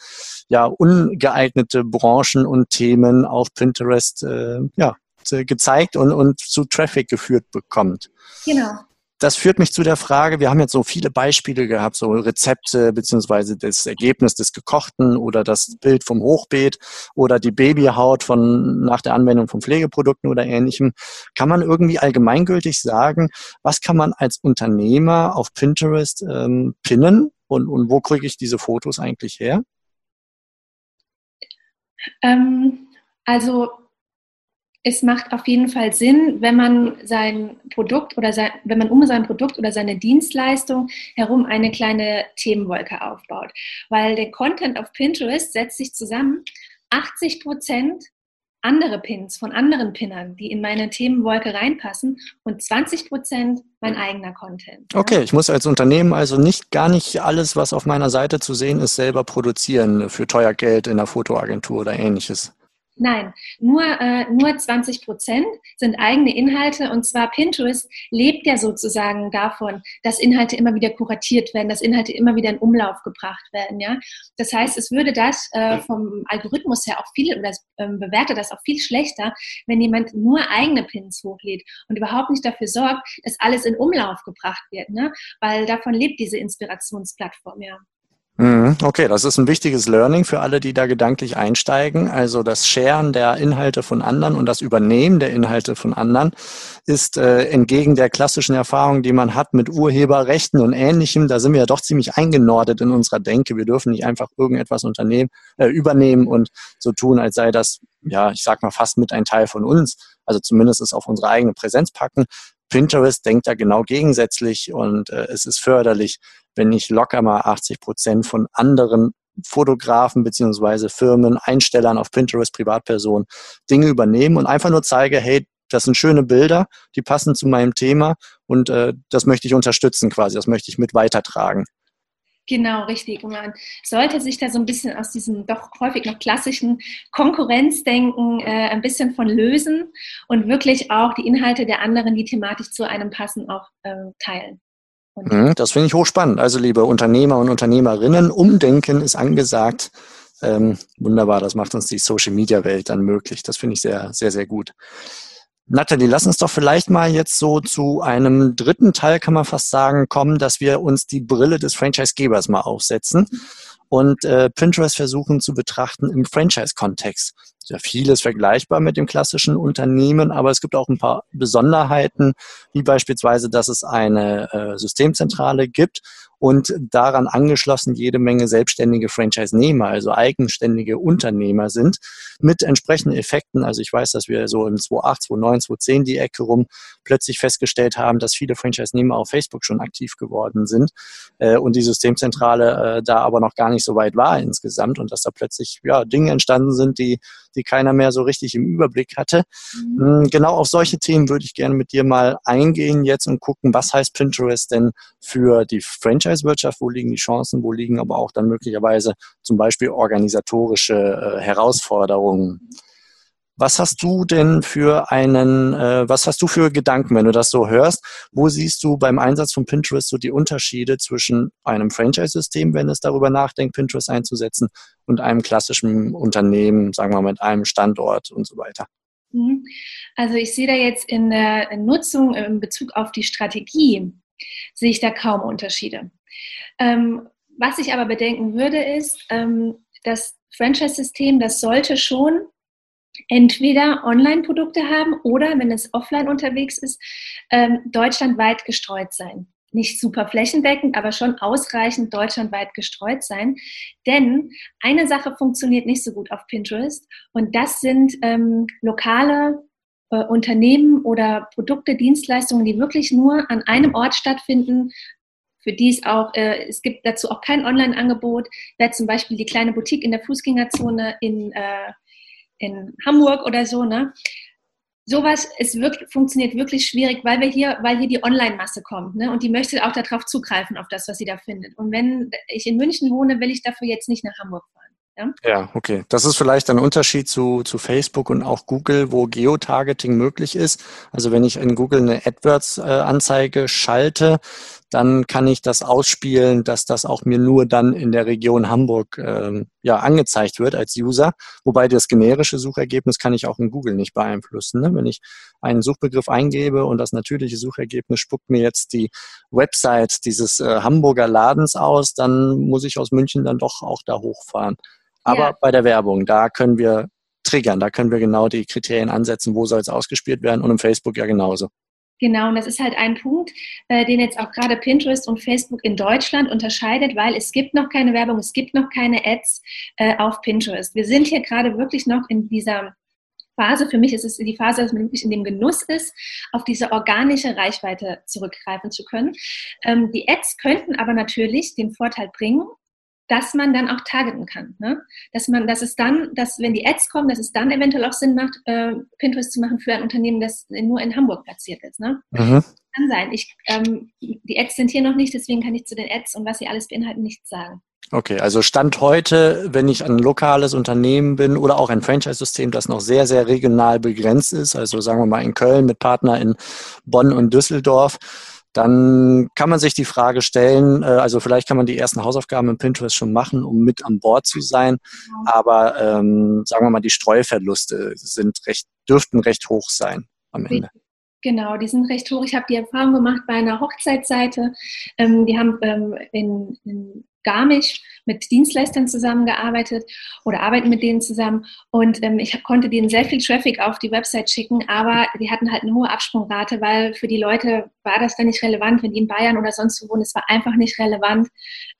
ja ungeeignete Branchen und Themen auf Pinterest äh, ja äh, gezeigt und, und zu Traffic geführt bekommt. Genau. das führt mich zu der Frage, wir haben jetzt so viele Beispiele gehabt, so Rezepte beziehungsweise das Ergebnis des Gekochten oder das Bild vom Hochbeet oder die Babyhaut von nach der Anwendung von Pflegeprodukten oder ähnlichem. Kann man irgendwie allgemeingültig sagen, was kann man als Unternehmer auf Pinterest ähm, pinnen und, und wo kriege ich diese Fotos eigentlich her? Ähm, also es macht auf jeden Fall Sinn, wenn man sein Produkt oder sein, wenn man um sein Produkt oder seine Dienstleistung herum eine kleine Themenwolke aufbaut. Weil der Content auf Pinterest setzt sich zusammen. 80 Prozent andere Pins von anderen Pinnern, die in meine Themenwolke reinpassen und 20 Prozent mein eigener Content. Okay, ich muss als Unternehmen also nicht gar nicht alles, was auf meiner Seite zu sehen ist, selber produzieren für teuer Geld in der Fotoagentur oder ähnliches. Nein, nur, äh, nur 20 Prozent sind eigene Inhalte und zwar Pinterest lebt ja sozusagen davon, dass Inhalte immer wieder kuratiert werden, dass Inhalte immer wieder in Umlauf gebracht werden. Ja? Das heißt, es würde das äh, vom Algorithmus her auch viel oder ähm, bewertet das auch viel schlechter, wenn jemand nur eigene Pins hochlädt und überhaupt nicht dafür sorgt, dass alles in Umlauf gebracht wird, ne? weil davon lebt diese Inspirationsplattform ja. Mhm, okay, das ist ein wichtiges Learning für alle, die da gedanklich einsteigen. Also das Sharen der Inhalte von anderen und das Übernehmen der Inhalte von anderen ist äh, entgegen der klassischen Erfahrung, die man hat mit Urheberrechten und Ähnlichem, da sind wir ja doch ziemlich eingenordet in unserer Denke. Wir dürfen nicht einfach irgendetwas unternehmen, äh, übernehmen und so tun, als sei das, ja, ich sag mal, fast mit ein Teil von uns. Also zumindest es auf unsere eigene Präsenz packen. Pinterest denkt da genau gegensätzlich und äh, es ist förderlich, wenn ich locker mal 80 Prozent von anderen Fotografen beziehungsweise Firmen, Einstellern auf Pinterest, Privatpersonen Dinge übernehmen und einfach nur zeige, hey, das sind schöne Bilder, die passen zu meinem Thema und äh, das möchte ich unterstützen quasi, das möchte ich mit weitertragen. Genau, richtig. Man sollte sich da so ein bisschen aus diesem doch häufig noch klassischen Konkurrenzdenken äh, ein bisschen von lösen und wirklich auch die Inhalte der anderen, die thematisch zu einem passen, auch äh, teilen. Mhm, das finde ich hochspannend. Also liebe Unternehmer und Unternehmerinnen, Umdenken ist angesagt. Ähm, wunderbar, das macht uns die Social-Media-Welt dann möglich. Das finde ich sehr, sehr, sehr gut. Nathalie, lass uns doch vielleicht mal jetzt so zu einem dritten Teil, kann man fast sagen, kommen, dass wir uns die Brille des Franchise-Gebers mal aufsetzen und äh, Pinterest versuchen zu betrachten im Franchise-Kontext. Ja, vieles vergleichbar mit dem klassischen Unternehmen, aber es gibt auch ein paar Besonderheiten, wie beispielsweise, dass es eine äh, Systemzentrale gibt und daran angeschlossen jede Menge selbstständige Franchise-Nehmer, also eigenständige Unternehmer sind, mit entsprechenden Effekten. Also ich weiß, dass wir so im 2008, 2009, 2010 die Ecke rum plötzlich festgestellt haben, dass viele Franchise-Nehmer auf Facebook schon aktiv geworden sind äh, und die Systemzentrale äh, da aber noch gar nicht so weit war insgesamt und dass da plötzlich ja, Dinge entstanden sind, die, die keiner mehr so richtig im Überblick hatte. Mhm. Hm, genau auf solche Themen würde ich gerne mit dir mal eingehen jetzt und gucken, was heißt Pinterest denn für die Franchise Franchise-Wirtschaft, wo liegen die Chancen, wo liegen aber auch dann möglicherweise zum Beispiel organisatorische äh, Herausforderungen. Was hast du denn für einen, äh, was hast du für Gedanken, wenn du das so hörst? Wo siehst du beim Einsatz von Pinterest so die Unterschiede zwischen einem Franchise-System, wenn es darüber nachdenkt, Pinterest einzusetzen, und einem klassischen Unternehmen, sagen wir mal, mit einem Standort und so weiter? Mhm. Also ich sehe da jetzt in der Nutzung in Bezug auf die Strategie, sehe ich da kaum Unterschiede. Ähm, was ich aber bedenken würde, ist, ähm, das Franchise-System, das sollte schon entweder Online-Produkte haben oder, wenn es offline unterwegs ist, ähm, deutschlandweit gestreut sein. Nicht super flächendeckend, aber schon ausreichend deutschlandweit gestreut sein. Denn eine Sache funktioniert nicht so gut auf Pinterest und das sind ähm, lokale äh, Unternehmen oder Produkte, Dienstleistungen, die wirklich nur an einem Ort stattfinden, für die es auch, äh, es gibt dazu auch kein Online-Angebot. Wer zum Beispiel die kleine Boutique in der Fußgängerzone in, äh, in Hamburg oder so, ne? Sowas ist wirklich, funktioniert wirklich schwierig, weil wir hier, weil hier die Online-Masse kommt, ne? Und die möchte auch darauf zugreifen, auf das, was sie da findet. Und wenn ich in München wohne, will ich dafür jetzt nicht nach Hamburg fahren. Ja? okay. Das ist vielleicht ein Unterschied zu, zu Facebook und auch Google, wo Geotargeting möglich ist. Also wenn ich in Google eine AdWords-Anzeige schalte, dann kann ich das ausspielen, dass das auch mir nur dann in der Region Hamburg ähm, ja, angezeigt wird als User. Wobei das generische Suchergebnis kann ich auch in Google nicht beeinflussen. Ne? Wenn ich einen Suchbegriff eingebe und das natürliche Suchergebnis spuckt mir jetzt die Website dieses äh, Hamburger Ladens aus, dann muss ich aus München dann doch auch da hochfahren. Aber ja. bei der Werbung, da können wir triggern, da können wir genau die Kriterien ansetzen, wo soll es ausgespielt werden und im Facebook ja genauso. Genau, und das ist halt ein Punkt, äh, den jetzt auch gerade Pinterest und Facebook in Deutschland unterscheidet, weil es gibt noch keine Werbung, es gibt noch keine Ads äh, auf Pinterest. Wir sind hier gerade wirklich noch in dieser Phase, für mich ist es die Phase, dass man wirklich in dem Genuss ist, auf diese organische Reichweite zurückgreifen zu können. Ähm, die Ads könnten aber natürlich den Vorteil bringen, dass man dann auch targeten kann. Ne? Dass man, dass es dann, dass wenn die Ads kommen, dass es dann eventuell auch Sinn macht, äh, Pinterest zu machen für ein Unternehmen, das nur in Hamburg platziert ist. Ne? Mhm. Kann sein. Ich, ähm, die Ads sind hier noch nicht, deswegen kann ich zu den Ads und was sie alles beinhalten nichts sagen. Okay, also Stand heute, wenn ich ein lokales Unternehmen bin oder auch ein Franchise-System, das noch sehr, sehr regional begrenzt ist, also sagen wir mal in Köln mit Partner in Bonn und Düsseldorf, dann kann man sich die Frage stellen, äh, also vielleicht kann man die ersten Hausaufgaben in Pinterest schon machen, um mit an Bord zu sein. Aber ähm, sagen wir mal, die Streuverluste sind recht, dürften recht hoch sein am Ende. Genau, die sind recht hoch. Ich habe die Erfahrung gemacht bei einer Hochzeitsseite. Ähm, die haben ähm, in, in Garmisch mit Dienstleistern zusammengearbeitet oder arbeiten mit denen zusammen. Und ähm, ich konnte denen sehr viel Traffic auf die Website schicken, aber die hatten halt eine hohe Absprungrate, weil für die Leute war das dann nicht relevant, wenn die in Bayern oder sonst wo wohnen. Es war einfach nicht relevant,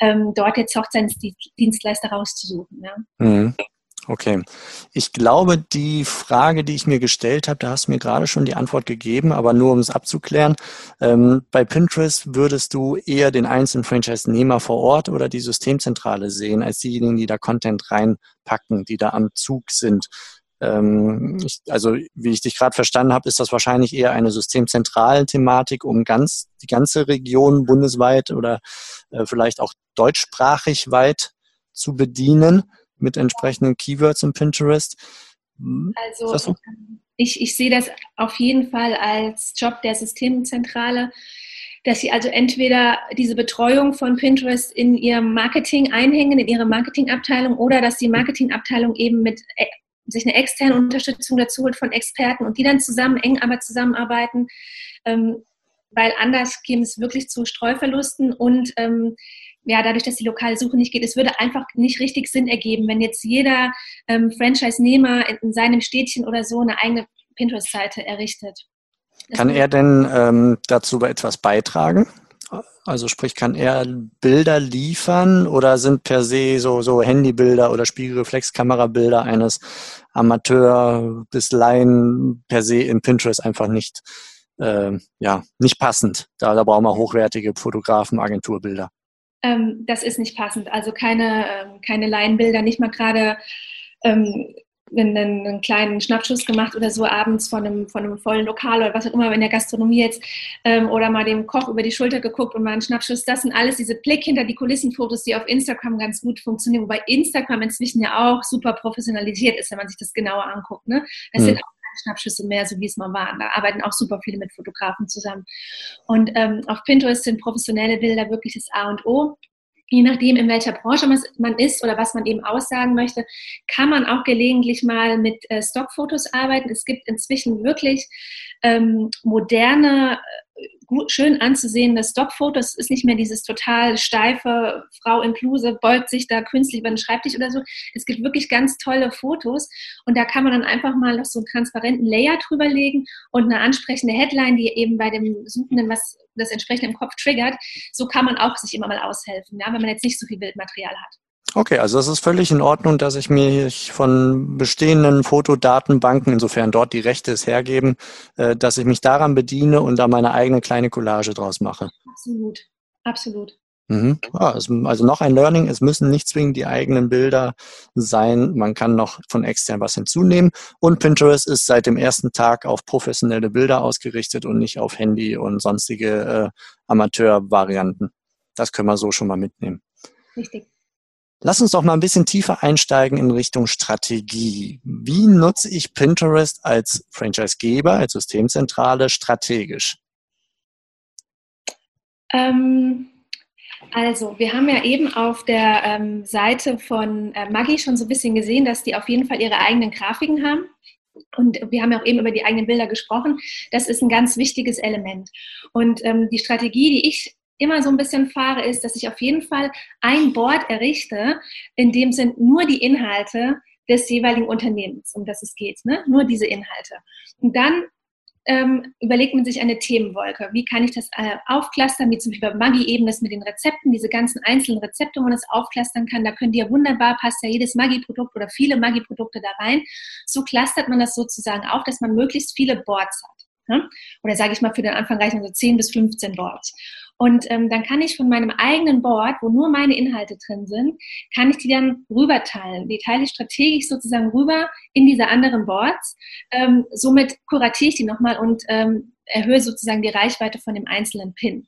ähm, dort jetzt Hochzeitsdienstleister rauszusuchen. Ja. Mhm. Okay. Ich glaube, die Frage, die ich mir gestellt habe, da hast du mir gerade schon die Antwort gegeben, aber nur um es abzuklären. Ähm, bei Pinterest würdest du eher den einzelnen Franchise-Nehmer vor Ort oder die Systemzentrale sehen, als diejenigen, die da Content reinpacken, die da am Zug sind. Ähm, ich, also, wie ich dich gerade verstanden habe, ist das wahrscheinlich eher eine systemzentrale Thematik, um ganz die ganze Region bundesweit oder äh, vielleicht auch deutschsprachig weit zu bedienen mit entsprechenden Keywords in Pinterest. Hm, also so? ich, ich sehe das auf jeden Fall als Job der Systemzentrale, dass sie also entweder diese Betreuung von Pinterest in ihr Marketing einhängen, in ihre Marketingabteilung, oder dass die Marketingabteilung eben mit äh, sich eine externe Unterstützung dazu holt von Experten und die dann zusammen, eng aber zusammenarbeiten, ähm, weil anders käme es wirklich zu Streuverlusten und ähm, ja, dadurch, dass die lokale Suche nicht geht, es würde einfach nicht richtig Sinn ergeben, wenn jetzt jeder ähm, Franchise-Nehmer in, in, seinem Städtchen oder so eine eigene Pinterest-Seite errichtet. Das kann er denn ähm, dazu etwas beitragen? Also sprich, kann er Bilder liefern oder sind per se so, so Handybilder oder Spiegelreflexkamerabilder eines Amateur bis Laien per se in Pinterest einfach nicht, äh, ja, nicht passend? Da, da brauchen wir hochwertige Fotografen, Agenturbilder ähm, das ist nicht passend. Also keine, ähm, keine Laienbilder, nicht mal gerade ähm, wenn einen, einen kleinen Schnappschuss gemacht oder so abends von einem, von einem vollen Lokal oder was auch immer in der Gastronomie jetzt ähm, oder mal dem Koch über die Schulter geguckt und mal einen Schnappschuss. Das sind alles diese Blick hinter die Kulissenfotos, die auf Instagram ganz gut funktionieren, wobei Instagram inzwischen ja auch super professionalisiert ist, wenn man sich das genauer anguckt. Ne? Das mhm. sind auch Schnappschüsse mehr, so wie es mal war. Da arbeiten auch super viele mit Fotografen zusammen. Und ähm, auf Pinterest sind professionelle Bilder wirklich das A und O je nachdem, in welcher Branche man ist oder was man eben aussagen möchte, kann man auch gelegentlich mal mit äh, Stockfotos arbeiten. Es gibt inzwischen wirklich ähm, moderne, gut, schön anzusehende Stockfotos. Es ist nicht mehr dieses total steife Frau inklusive, beugt sich da künstlich über den Schreibtisch oder so. Es gibt wirklich ganz tolle Fotos und da kann man dann einfach mal noch so einen transparenten Layer drüber legen und eine ansprechende Headline, die eben bei dem Suchenden was das entsprechend im Kopf triggert. So kann man auch sich immer mal aushelfen, ja, wenn man jetzt nicht so viel Bildmaterial hat. Okay, also es ist völlig in Ordnung, dass ich mir von bestehenden Fotodatenbanken, insofern dort die Rechte es hergeben, äh, dass ich mich daran bediene und da meine eigene kleine Collage draus mache. Absolut, absolut. Mhm. Ja, also noch ein Learning, es müssen nicht zwingend die eigenen Bilder sein, man kann noch von extern was hinzunehmen und Pinterest ist seit dem ersten Tag auf professionelle Bilder ausgerichtet und nicht auf Handy und sonstige äh, Amateurvarianten. Das können wir so schon mal mitnehmen. Richtig. Lass uns doch mal ein bisschen tiefer einsteigen in Richtung Strategie. Wie nutze ich Pinterest als Franchisegeber, als Systemzentrale strategisch? Ähm, also, wir haben ja eben auf der ähm, Seite von äh, Maggi schon so ein bisschen gesehen, dass die auf jeden Fall ihre eigenen Grafiken haben. Und wir haben ja auch eben über die eigenen Bilder gesprochen. Das ist ein ganz wichtiges Element. Und ähm, die Strategie, die ich immer so ein bisschen fahre, ist, dass ich auf jeden Fall ein Board errichte, in dem sind nur die Inhalte des jeweiligen Unternehmens, um das es geht, ne? nur diese Inhalte. Und dann ähm, überlegt man sich eine Themenwolke. Wie kann ich das äh, aufklustern, wie zum Beispiel bei Maggi eben das mit den Rezepten, diese ganzen einzelnen Rezepte, wo man das aufklustern kann. Da könnt ihr wunderbar, passt ja jedes Maggi-Produkt oder viele Maggi-Produkte da rein. So clustert man das sozusagen auf, dass man möglichst viele Boards hat. Ne? Oder sage ich mal, für den Anfang reichen so 10 bis 15 Boards. Und ähm, dann kann ich von meinem eigenen Board, wo nur meine Inhalte drin sind, kann ich die dann rüberteilen. Die teile ich strategisch sozusagen rüber in diese anderen Boards. Ähm, somit kuratiere ich die nochmal und ähm, erhöhe sozusagen die Reichweite von dem einzelnen Pin.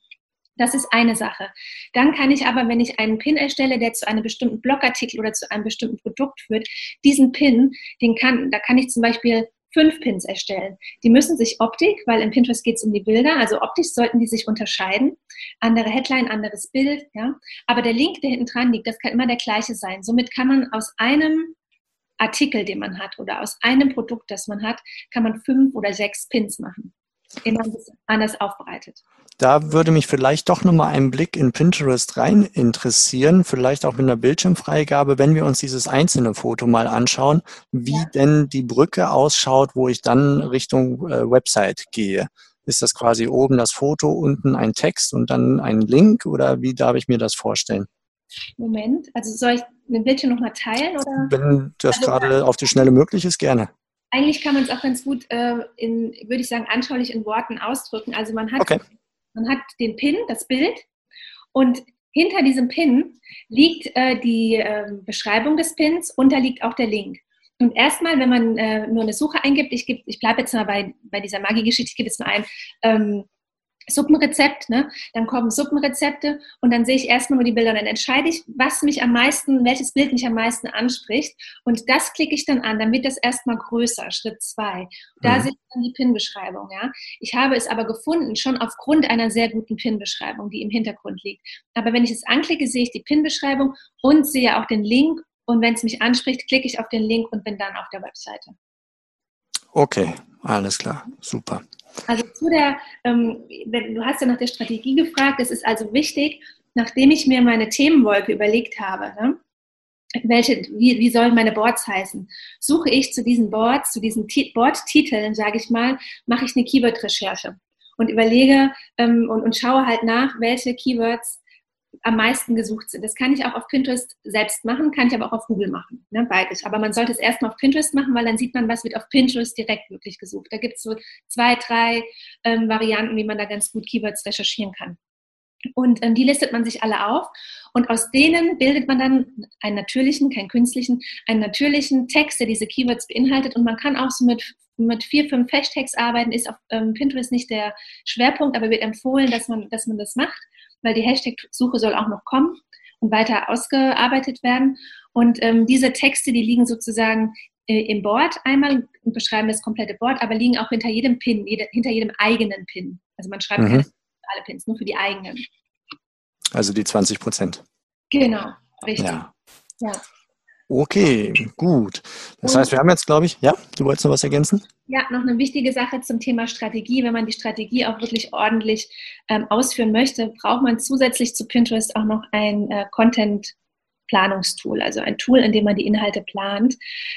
Das ist eine Sache. Dann kann ich aber, wenn ich einen Pin erstelle, der zu einem bestimmten Blogartikel oder zu einem bestimmten Produkt führt, diesen Pin, den kann, da kann ich zum Beispiel fünf Pins erstellen. Die müssen sich Optik, weil im Pinterest geht es um die Bilder, also optisch sollten die sich unterscheiden. Andere Headline, anderes Bild, ja. Aber der Link, der hinten dran liegt, das kann immer der gleiche sein. Somit kann man aus einem Artikel, den man hat, oder aus einem Produkt, das man hat, kann man fünf oder sechs Pins machen. Immer ein bisschen anders aufbereitet. Da würde mich vielleicht doch nochmal ein Blick in Pinterest rein interessieren, vielleicht auch mit einer Bildschirmfreigabe, wenn wir uns dieses einzelne Foto mal anschauen, wie ja. denn die Brücke ausschaut, wo ich dann Richtung äh, Website gehe. Ist das quasi oben das Foto, unten ein Text und dann ein Link oder wie darf ich mir das vorstellen? Moment, also soll ich den Bildschirm nochmal teilen? Oder? Wenn das also, gerade auf die Schnelle möglich ist, gerne. Eigentlich kann man es auch ganz gut äh, in, würde ich sagen, anschaulich in Worten ausdrücken. Also man hat okay. Man hat den Pin, das Bild, und hinter diesem Pin liegt äh, die äh, Beschreibung des Pins und da liegt auch der Link. Und erstmal, wenn man äh, nur eine Suche eingibt, ich, ich bleibe jetzt mal bei, bei dieser Magie-Geschichte, ich gebe jetzt mal ein, ähm, Suppenrezept, ne? dann kommen Suppenrezepte und dann sehe ich erstmal nur die Bilder und dann entscheide ich, was mich am meisten, welches Bild mich am meisten anspricht und das klicke ich dann an, dann wird das erstmal größer, Schritt zwei. Da mhm. sehe ich dann die Pin-Beschreibung, ja. Ich habe es aber gefunden, schon aufgrund einer sehr guten Pin-Beschreibung, die im Hintergrund liegt. Aber wenn ich es anklicke, sehe ich die Pin-Beschreibung und sehe auch den Link und wenn es mich anspricht, klicke ich auf den Link und bin dann auf der Webseite. Okay, alles klar, super. Also zu der, ähm, du hast ja nach der Strategie gefragt, es ist also wichtig, nachdem ich mir meine Themenwolke überlegt habe, ne, welche, wie, wie sollen meine Boards heißen, suche ich zu diesen Boards, zu diesen Board-Titeln, sage ich mal, mache ich eine Keyword-Recherche und überlege ähm, und, und schaue halt nach, welche Keywords am meisten gesucht sind. Das kann ich auch auf Pinterest selbst machen, kann ich aber auch auf Google machen, ne, beides. Aber man sollte es erstmal auf Pinterest machen, weil dann sieht man, was wird auf Pinterest direkt wirklich gesucht. Da gibt es so zwei, drei ähm, Varianten, wie man da ganz gut Keywords recherchieren kann. Und ähm, die listet man sich alle auf und aus denen bildet man dann einen natürlichen, keinen künstlichen, einen natürlichen Text, der diese Keywords beinhaltet und man kann auch so mit, mit vier, fünf Hashtags arbeiten, ist auf ähm, Pinterest nicht der Schwerpunkt, aber wird empfohlen, dass man, dass man das macht weil die Hashtag-Suche soll auch noch kommen und weiter ausgearbeitet werden. Und ähm, diese Texte, die liegen sozusagen äh, im Board einmal und beschreiben das komplette Board, aber liegen auch hinter jedem Pin, jede, hinter jedem eigenen Pin. Also man schreibt mhm. keine alle Pins, nur für die eigenen. Also die 20 Prozent. Genau, richtig. Ja. ja. Okay, gut. Das heißt, wir haben jetzt, glaube ich, ja, du wolltest noch was ergänzen? Ja, noch eine wichtige Sache zum Thema Strategie. Wenn man die Strategie auch wirklich ordentlich ähm, ausführen möchte, braucht man zusätzlich zu Pinterest auch noch ein äh, Content Planungstool, also ein Tool, in dem man die Inhalte plant,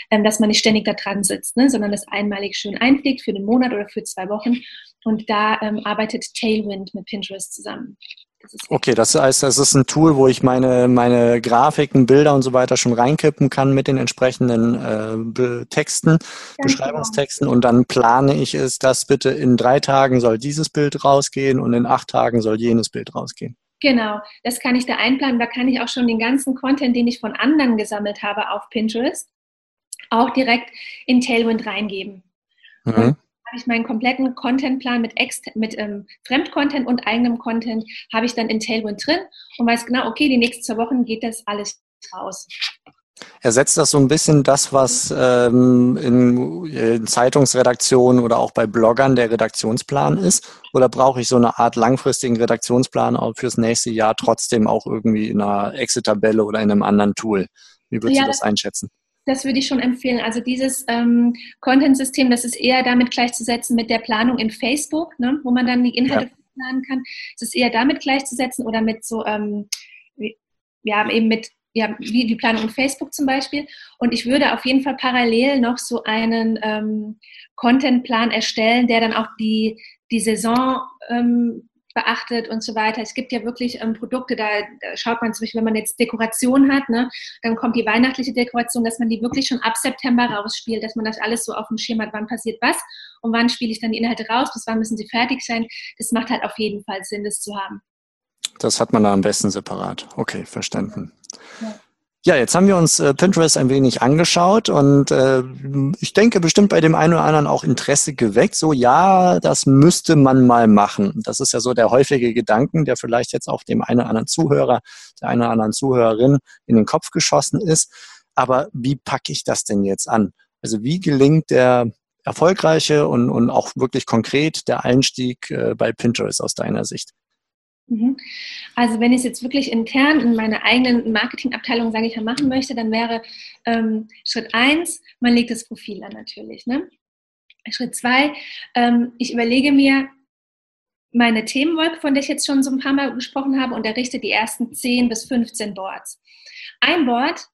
ähm, dass man nicht ständig da dran sitzt, ne, sondern das einmalig schön einpflegt für den Monat oder für zwei Wochen. Und da ähm, arbeitet Tailwind mit Pinterest zusammen. Okay, das heißt, das ist ein Tool, wo ich meine, meine Grafiken, Bilder und so weiter schon reinkippen kann mit den entsprechenden äh, Texten, genau. Beschreibungstexten genau. und dann plane ich es, dass bitte in drei Tagen soll dieses Bild rausgehen und in acht Tagen soll jenes Bild rausgehen. Genau, das kann ich da einplanen. Da kann ich auch schon den ganzen Content, den ich von anderen gesammelt habe auf Pinterest, auch direkt in Tailwind reingeben. Mhm habe ich meinen kompletten Contentplan mit, mit ähm, Fremdcontent und eigenem Content habe ich dann in Tailwind drin und weiß genau, okay, die nächsten zwei Wochen geht das alles raus. Ersetzt das so ein bisschen das, was ähm, in, in Zeitungsredaktionen oder auch bei Bloggern der Redaktionsplan ist? Oder brauche ich so eine Art langfristigen Redaktionsplan auch fürs nächste Jahr trotzdem auch irgendwie in einer Exit-Tabelle oder in einem anderen Tool? Wie würdest ja, du das einschätzen? Das würde ich schon empfehlen. Also dieses ähm, Content-System, das ist eher damit gleichzusetzen mit der Planung in Facebook, ne, wo man dann die Inhalte ja. planen kann. Es ist eher damit gleichzusetzen oder mit so, ähm, ja, eben mit ja, wie die Planung in Facebook zum Beispiel. Und ich würde auf jeden Fall parallel noch so einen ähm, Contentplan erstellen, der dann auch die, die Saison ähm, beachtet und so weiter. Es gibt ja wirklich ähm, Produkte, da, da, schaut man zum Beispiel, wenn man jetzt Dekoration hat, ne, dann kommt die weihnachtliche Dekoration, dass man die wirklich schon ab September rausspielt, dass man das alles so auf dem Schirm hat, wann passiert was und wann spiele ich dann die Inhalte raus, bis wann müssen sie fertig sein. Das macht halt auf jeden Fall Sinn, das zu haben. Das hat man da am besten separat. Okay, verstanden. Ja. Ja, jetzt haben wir uns äh, Pinterest ein wenig angeschaut und äh, ich denke bestimmt bei dem einen oder anderen auch Interesse geweckt. So, ja, das müsste man mal machen. Das ist ja so der häufige Gedanken, der vielleicht jetzt auch dem einen oder anderen Zuhörer, der einen oder anderen Zuhörerin in den Kopf geschossen ist. Aber wie packe ich das denn jetzt an? Also wie gelingt der erfolgreiche und, und auch wirklich konkret der Einstieg äh, bei Pinterest aus deiner Sicht? Mhm. Also wenn ich es jetzt wirklich intern in meiner eigenen Marketingabteilung, sage ich mal, machen möchte, dann wäre ähm, Schritt eins, man legt das Profil an natürlich. Ne? Schritt zwei, ähm, ich überlege mir meine Themenwolke, von der ich jetzt schon so ein paar Mal gesprochen habe, und errichte die ersten 10 bis 15 Boards. Ein Board,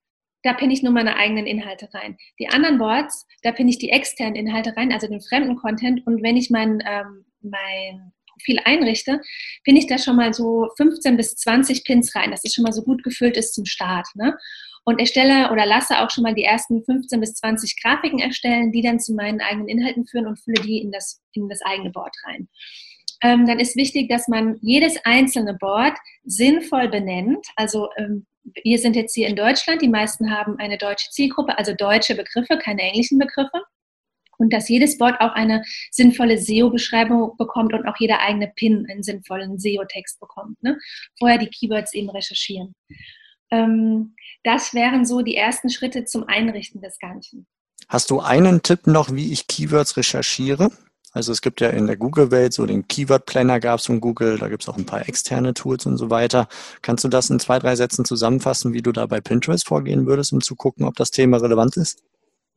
da pinne ich nur meine eigenen Inhalte rein. Die anderen Boards, da pinne ich die externen Inhalte rein, also den fremden Content. Und wenn ich mein, ähm, mein Profil einrichte, pinne ich da schon mal so 15 bis 20 Pins rein, dass es schon mal so gut gefüllt ist zum Start. Ne? Und erstelle oder lasse auch schon mal die ersten 15 bis 20 Grafiken erstellen, die dann zu meinen eigenen Inhalten führen und fülle die in das, in das eigene Board rein. Ähm, dann ist wichtig, dass man jedes einzelne Board sinnvoll benennt. Also ähm, wir sind jetzt hier in Deutschland, die meisten haben eine deutsche Zielgruppe, also deutsche Begriffe, keine englischen Begriffe und dass jedes Board auch eine sinnvolle SEO-Beschreibung bekommt und auch jeder eigene Pin einen sinnvollen SEO-Text bekommt. Ne? Vorher die Keywords eben recherchieren. Ähm, das wären so die ersten Schritte zum Einrichten des Ganzen. Hast du einen Tipp noch, wie ich Keywords recherchiere? Also es gibt ja in der Google-Welt so den Keyword-Planner gab es von Google, da gibt es auch ein paar externe Tools und so weiter. Kannst du das in zwei, drei Sätzen zusammenfassen, wie du da bei Pinterest vorgehen würdest, um zu gucken, ob das Thema relevant ist?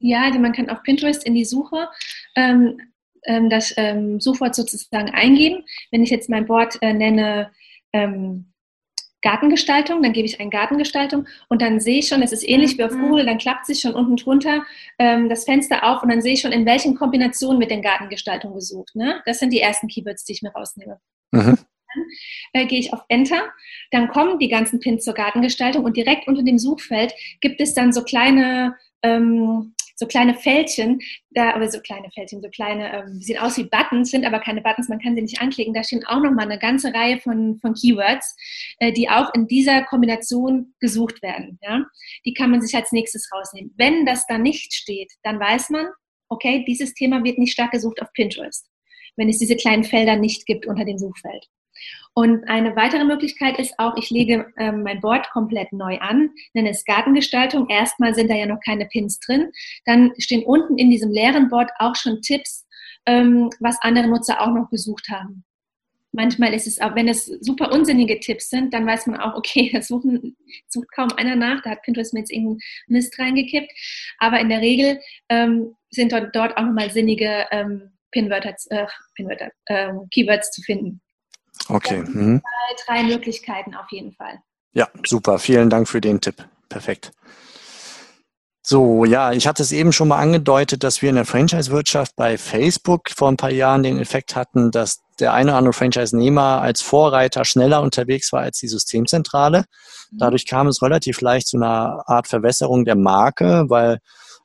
Ja, man kann auf Pinterest in die Suche ähm, ähm, das ähm, Suchwort sozusagen eingeben. Wenn ich jetzt mein Board äh, nenne ähm, Gartengestaltung, dann gebe ich ein Gartengestaltung und dann sehe ich schon, es ist ähnlich wie auf mhm. Google, dann klappt sich schon unten drunter ähm, das Fenster auf und dann sehe ich schon, in welchen Kombinationen mit den Gartengestaltung gesucht. Ne? Das sind die ersten Keywords, die ich mir rausnehme. Mhm. Dann äh, gehe ich auf Enter, dann kommen die ganzen Pins zur Gartengestaltung und direkt unter dem Suchfeld gibt es dann so kleine ähm, so kleine Fältchen, da, aber so kleine Fältchen, so kleine, ähm, sehen aus wie Buttons, sind aber keine Buttons, man kann sie nicht anklicken. Da stehen auch nochmal eine ganze Reihe von, von Keywords, äh, die auch in dieser Kombination gesucht werden. Ja? Die kann man sich als nächstes rausnehmen. Wenn das da nicht steht, dann weiß man, okay, dieses Thema wird nicht stark gesucht auf Pinterest, wenn es diese kleinen Felder nicht gibt unter dem Suchfeld. Und eine weitere Möglichkeit ist auch, ich lege ähm, mein Board komplett neu an, nenne es Gartengestaltung. Erstmal sind da ja noch keine Pins drin. Dann stehen unten in diesem leeren Board auch schon Tipps, ähm, was andere Nutzer auch noch gesucht haben. Manchmal ist es auch, wenn es super unsinnige Tipps sind, dann weiß man auch, okay, das suchen, sucht kaum einer nach, da hat Pinterest mir jetzt irgendeinen Mist reingekippt. Aber in der Regel ähm, sind dort, dort auch nochmal sinnige ähm, Pinwörter, äh, Pinwörter äh, Keywords zu finden. Okay. Mhm. Drei, drei Möglichkeiten auf jeden Fall. Ja, super. Vielen Dank für den Tipp. Perfekt. So, ja, ich hatte es eben schon mal angedeutet, dass wir in der Franchise-Wirtschaft bei Facebook vor ein paar Jahren den Effekt hatten, dass der eine oder andere Franchise-Nehmer als Vorreiter schneller unterwegs war als die Systemzentrale. Mhm. Dadurch kam es relativ leicht zu einer Art Verwässerung der Marke, weil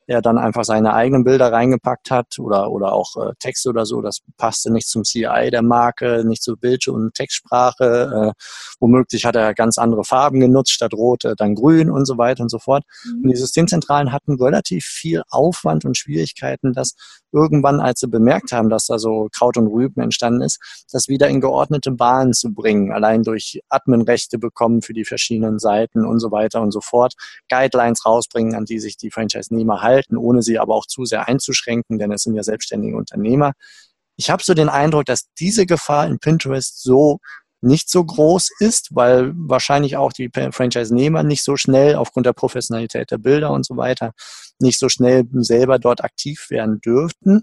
er dann einfach seine eigenen Bilder reingepackt hat oder, oder auch äh, Texte oder so. Das passte nicht zum CI der Marke, nicht zur Bild- und Textsprache. Äh, womöglich hat er ganz andere Farben genutzt, statt rot äh, dann grün und so weiter und so fort. Mhm. Und die Systemzentralen hatten relativ viel Aufwand und Schwierigkeiten, das irgendwann, als sie bemerkt haben, dass da so Kraut und Rüben entstanden ist, das wieder in geordnete Bahnen zu bringen, allein durch Adminrechte bekommen für die verschiedenen Seiten und so weiter und so fort, Guidelines rausbringen, an die sich die Franchise-Nehmer halten, ohne sie aber auch zu sehr einzuschränken, denn es sind ja selbstständige Unternehmer. Ich habe so den Eindruck, dass diese Gefahr in Pinterest so nicht so groß ist, weil wahrscheinlich auch die Franchise-Nehmer nicht so schnell aufgrund der Professionalität der Bilder und so weiter nicht so schnell selber dort aktiv werden dürften.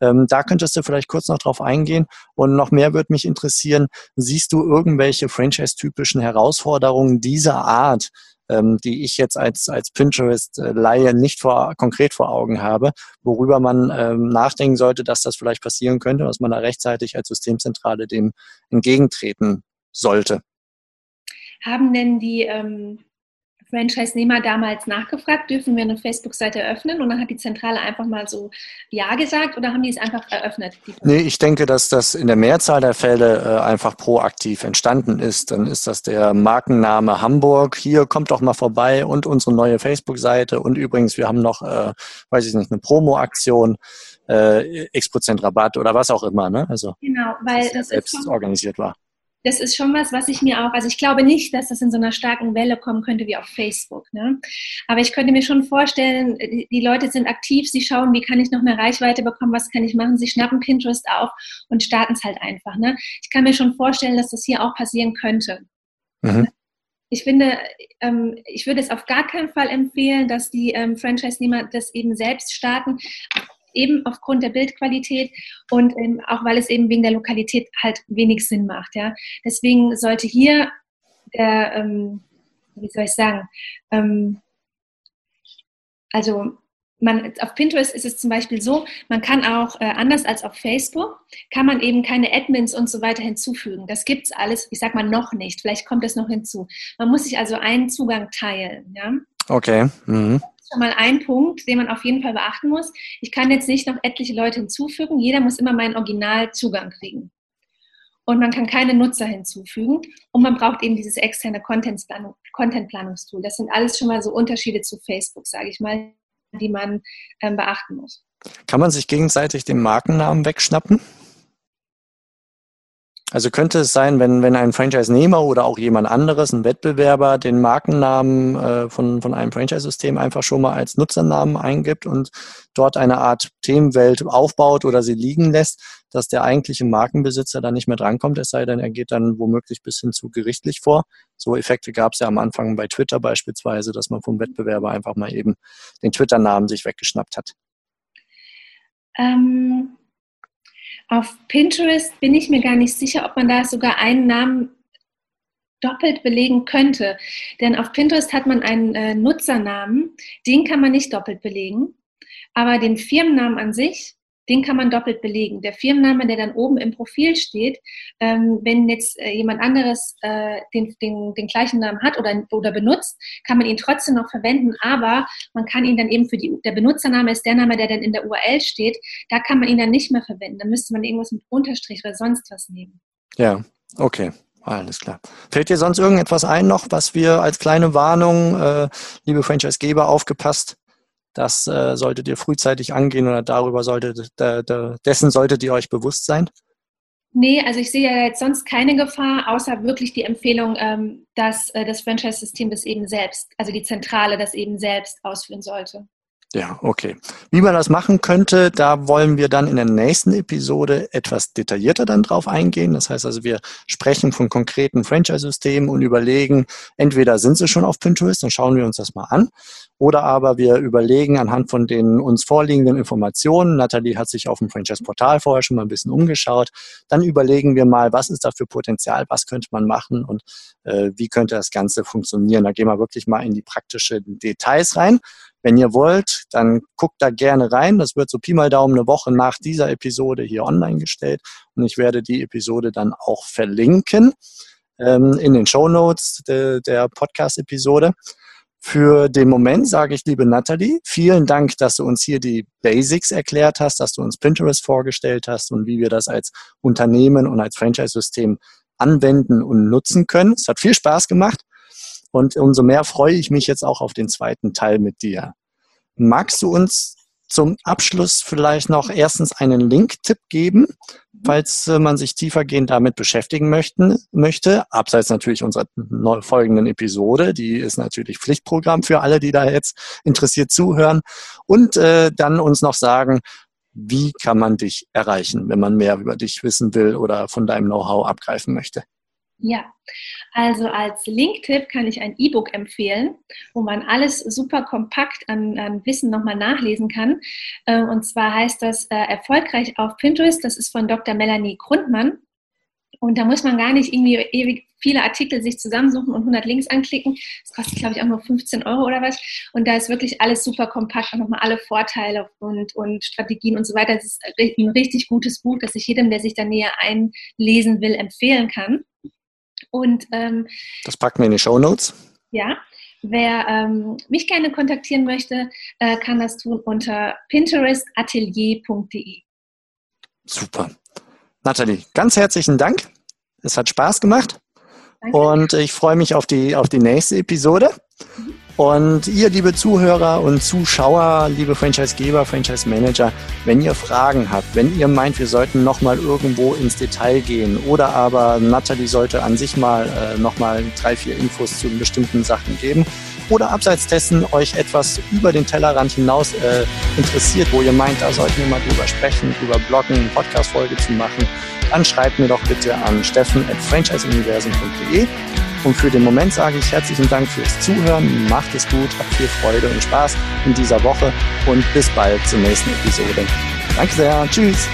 Ähm, da könntest du vielleicht kurz noch drauf eingehen. Und noch mehr würde mich interessieren, siehst du irgendwelche Franchise-typischen Herausforderungen dieser Art, ähm, die ich jetzt als, als Pinterest-Laie nicht vor, konkret vor Augen habe, worüber man ähm, nachdenken sollte, dass das vielleicht passieren könnte, dass man da rechtzeitig als Systemzentrale dem entgegentreten sollte. Haben denn die ähm, Franchise-Nehmer damals nachgefragt, dürfen wir eine Facebook-Seite eröffnen? Und dann hat die Zentrale einfach mal so Ja gesagt oder haben die es einfach eröffnet? Nee, ich denke, dass das in der Mehrzahl der Fälle äh, einfach proaktiv entstanden ist. Dann ist das der Markenname Hamburg. Hier kommt doch mal vorbei und unsere neue Facebook-Seite. Und übrigens, wir haben noch, äh, weiß ich nicht, eine Promo-Aktion. Äh, X Prozent Rabatt oder was auch immer, ne? Also genau, weil das, das selbst schon, organisiert war das ist schon was, was ich mir auch, also ich glaube nicht, dass das in so einer starken Welle kommen könnte wie auf Facebook. Ne? Aber ich könnte mir schon vorstellen, die Leute sind aktiv, sie schauen, wie kann ich noch mehr Reichweite bekommen, was kann ich machen, sie schnappen Pinterest auf und starten es halt einfach. Ne? Ich kann mir schon vorstellen, dass das hier auch passieren könnte. Mhm. Ich finde, ähm, ich würde es auf gar keinen Fall empfehlen, dass die ähm, Franchise-Nehmer das eben selbst starten eben aufgrund der Bildqualität und ähm, auch weil es eben wegen der Lokalität halt wenig Sinn macht. Ja. Deswegen sollte hier der, ähm, wie soll ich sagen, ähm, also man, auf Pinterest ist es zum Beispiel so, man kann auch, äh, anders als auf Facebook, kann man eben keine Admins und so weiter hinzufügen. Das gibt es alles, ich sag mal noch nicht, vielleicht kommt es noch hinzu. Man muss sich also einen Zugang teilen. Ja? Okay. Mhm schon mal ein Punkt, den man auf jeden Fall beachten muss. Ich kann jetzt nicht noch etliche Leute hinzufügen. Jeder muss immer meinen Originalzugang kriegen. Und man kann keine Nutzer hinzufügen. Und man braucht eben dieses externe Content-Planungstool. Das sind alles schon mal so Unterschiede zu Facebook, sage ich mal, die man ähm, beachten muss. Kann man sich gegenseitig den Markennamen wegschnappen? Also könnte es sein, wenn, wenn ein Franchise-Nehmer oder auch jemand anderes, ein Wettbewerber, den Markennamen äh, von, von einem Franchise-System einfach schon mal als Nutzernamen eingibt und dort eine Art Themenwelt aufbaut oder sie liegen lässt, dass der eigentliche Markenbesitzer dann nicht mehr drankommt, es sei denn, er geht dann womöglich bis hin zu gerichtlich vor. So Effekte gab es ja am Anfang bei Twitter beispielsweise, dass man vom Wettbewerber einfach mal eben den Twitter-Namen sich weggeschnappt hat. Ähm auf Pinterest bin ich mir gar nicht sicher, ob man da sogar einen Namen doppelt belegen könnte. Denn auf Pinterest hat man einen äh, Nutzernamen, den kann man nicht doppelt belegen. Aber den Firmennamen an sich, den kann man doppelt belegen. Der Firmenname, der dann oben im Profil steht, ähm, wenn jetzt äh, jemand anderes äh, den, den, den gleichen Namen hat oder, oder benutzt, kann man ihn trotzdem noch verwenden, aber man kann ihn dann eben für die, der Benutzername ist der Name, der dann in der URL steht, da kann man ihn dann nicht mehr verwenden. Da müsste man irgendwas mit Unterstrich oder sonst was nehmen. Ja, okay. Alles klar. Fällt dir sonst irgendetwas ein noch, was wir als kleine Warnung, äh, liebe Franchise-Geber, aufgepasst das äh, solltet ihr frühzeitig angehen oder darüber solltet, da, da, dessen solltet ihr euch bewusst sein? Nee, also ich sehe ja jetzt sonst keine Gefahr, außer wirklich die Empfehlung, ähm, dass äh, das Franchise-System das eben selbst, also die Zentrale das eben selbst ausführen sollte. Ja, okay. Wie man das machen könnte, da wollen wir dann in der nächsten Episode etwas detaillierter dann drauf eingehen. Das heißt also, wir sprechen von konkreten Franchise-Systemen und überlegen, entweder sind sie schon auf Pinterest, dann schauen wir uns das mal an, oder aber wir überlegen anhand von den uns vorliegenden Informationen, Nathalie hat sich auf dem Franchise-Portal vorher schon mal ein bisschen umgeschaut, dann überlegen wir mal, was ist da für Potenzial, was könnte man machen und äh, wie könnte das Ganze funktionieren. Da gehen wir wirklich mal in die praktischen Details rein. Wenn ihr wollt, dann guckt da gerne rein. Das wird so Pi mal Daumen eine Woche nach dieser Episode hier online gestellt. Und ich werde die Episode dann auch verlinken ähm, in den Show Notes de, der Podcast-Episode. Für den Moment sage ich, liebe Nathalie, vielen Dank, dass du uns hier die Basics erklärt hast, dass du uns Pinterest vorgestellt hast und wie wir das als Unternehmen und als Franchise-System anwenden und nutzen können. Es hat viel Spaß gemacht. Und umso mehr freue ich mich jetzt auch auf den zweiten Teil mit dir. Magst du uns zum Abschluss vielleicht noch erstens einen Link-Tipp geben, falls äh, man sich tiefergehend damit beschäftigen möchten, möchte. Abseits natürlich unserer folgenden Episode, die ist natürlich Pflichtprogramm für alle, die da jetzt interessiert zuhören. Und äh, dann uns noch sagen, wie kann man dich erreichen, wenn man mehr über dich wissen will oder von deinem Know-how abgreifen möchte? Ja, also als Link-Tipp kann ich ein E-Book empfehlen, wo man alles super kompakt an, an Wissen nochmal nachlesen kann. Äh, und zwar heißt das äh, Erfolgreich auf Pinterest. Das ist von Dr. Melanie Grundmann. Und da muss man gar nicht irgendwie ewig viele Artikel sich zusammensuchen und 100 Links anklicken. Das kostet, glaube ich, auch nur 15 Euro oder was. Und da ist wirklich alles super kompakt und nochmal alle Vorteile und, und Strategien und so weiter. Das ist ein richtig gutes Buch, das ich jedem, der sich da näher einlesen will, empfehlen kann. Und ähm, das packen wir in die Show Notes. Ja, wer ähm, mich gerne kontaktieren möchte, äh, kann das tun unter pinterestatelier.de. Super. Nathalie, ganz herzlichen Dank. Es hat Spaß gemacht. Danke. Und ich freue mich auf die, auf die nächste Episode. Mhm. Und ihr, liebe Zuhörer und Zuschauer, liebe Franchisegeber, Franchise-Manager, wenn ihr Fragen habt, wenn ihr meint, wir sollten nochmal irgendwo ins Detail gehen oder aber Natalie sollte an sich mal äh, nochmal drei, vier Infos zu bestimmten Sachen geben oder abseits dessen euch etwas über den Tellerrand hinaus äh, interessiert, wo ihr meint, da sollten wir mal drüber sprechen, drüber bloggen, Podcast-Folge zu machen, dann schreibt mir doch bitte an steffen at franchiseuniversum.de und für den Moment sage ich herzlichen Dank fürs Zuhören. Macht es gut, habt viel Freude und Spaß in dieser Woche und bis bald zur nächsten Episode. Danke sehr. Tschüss.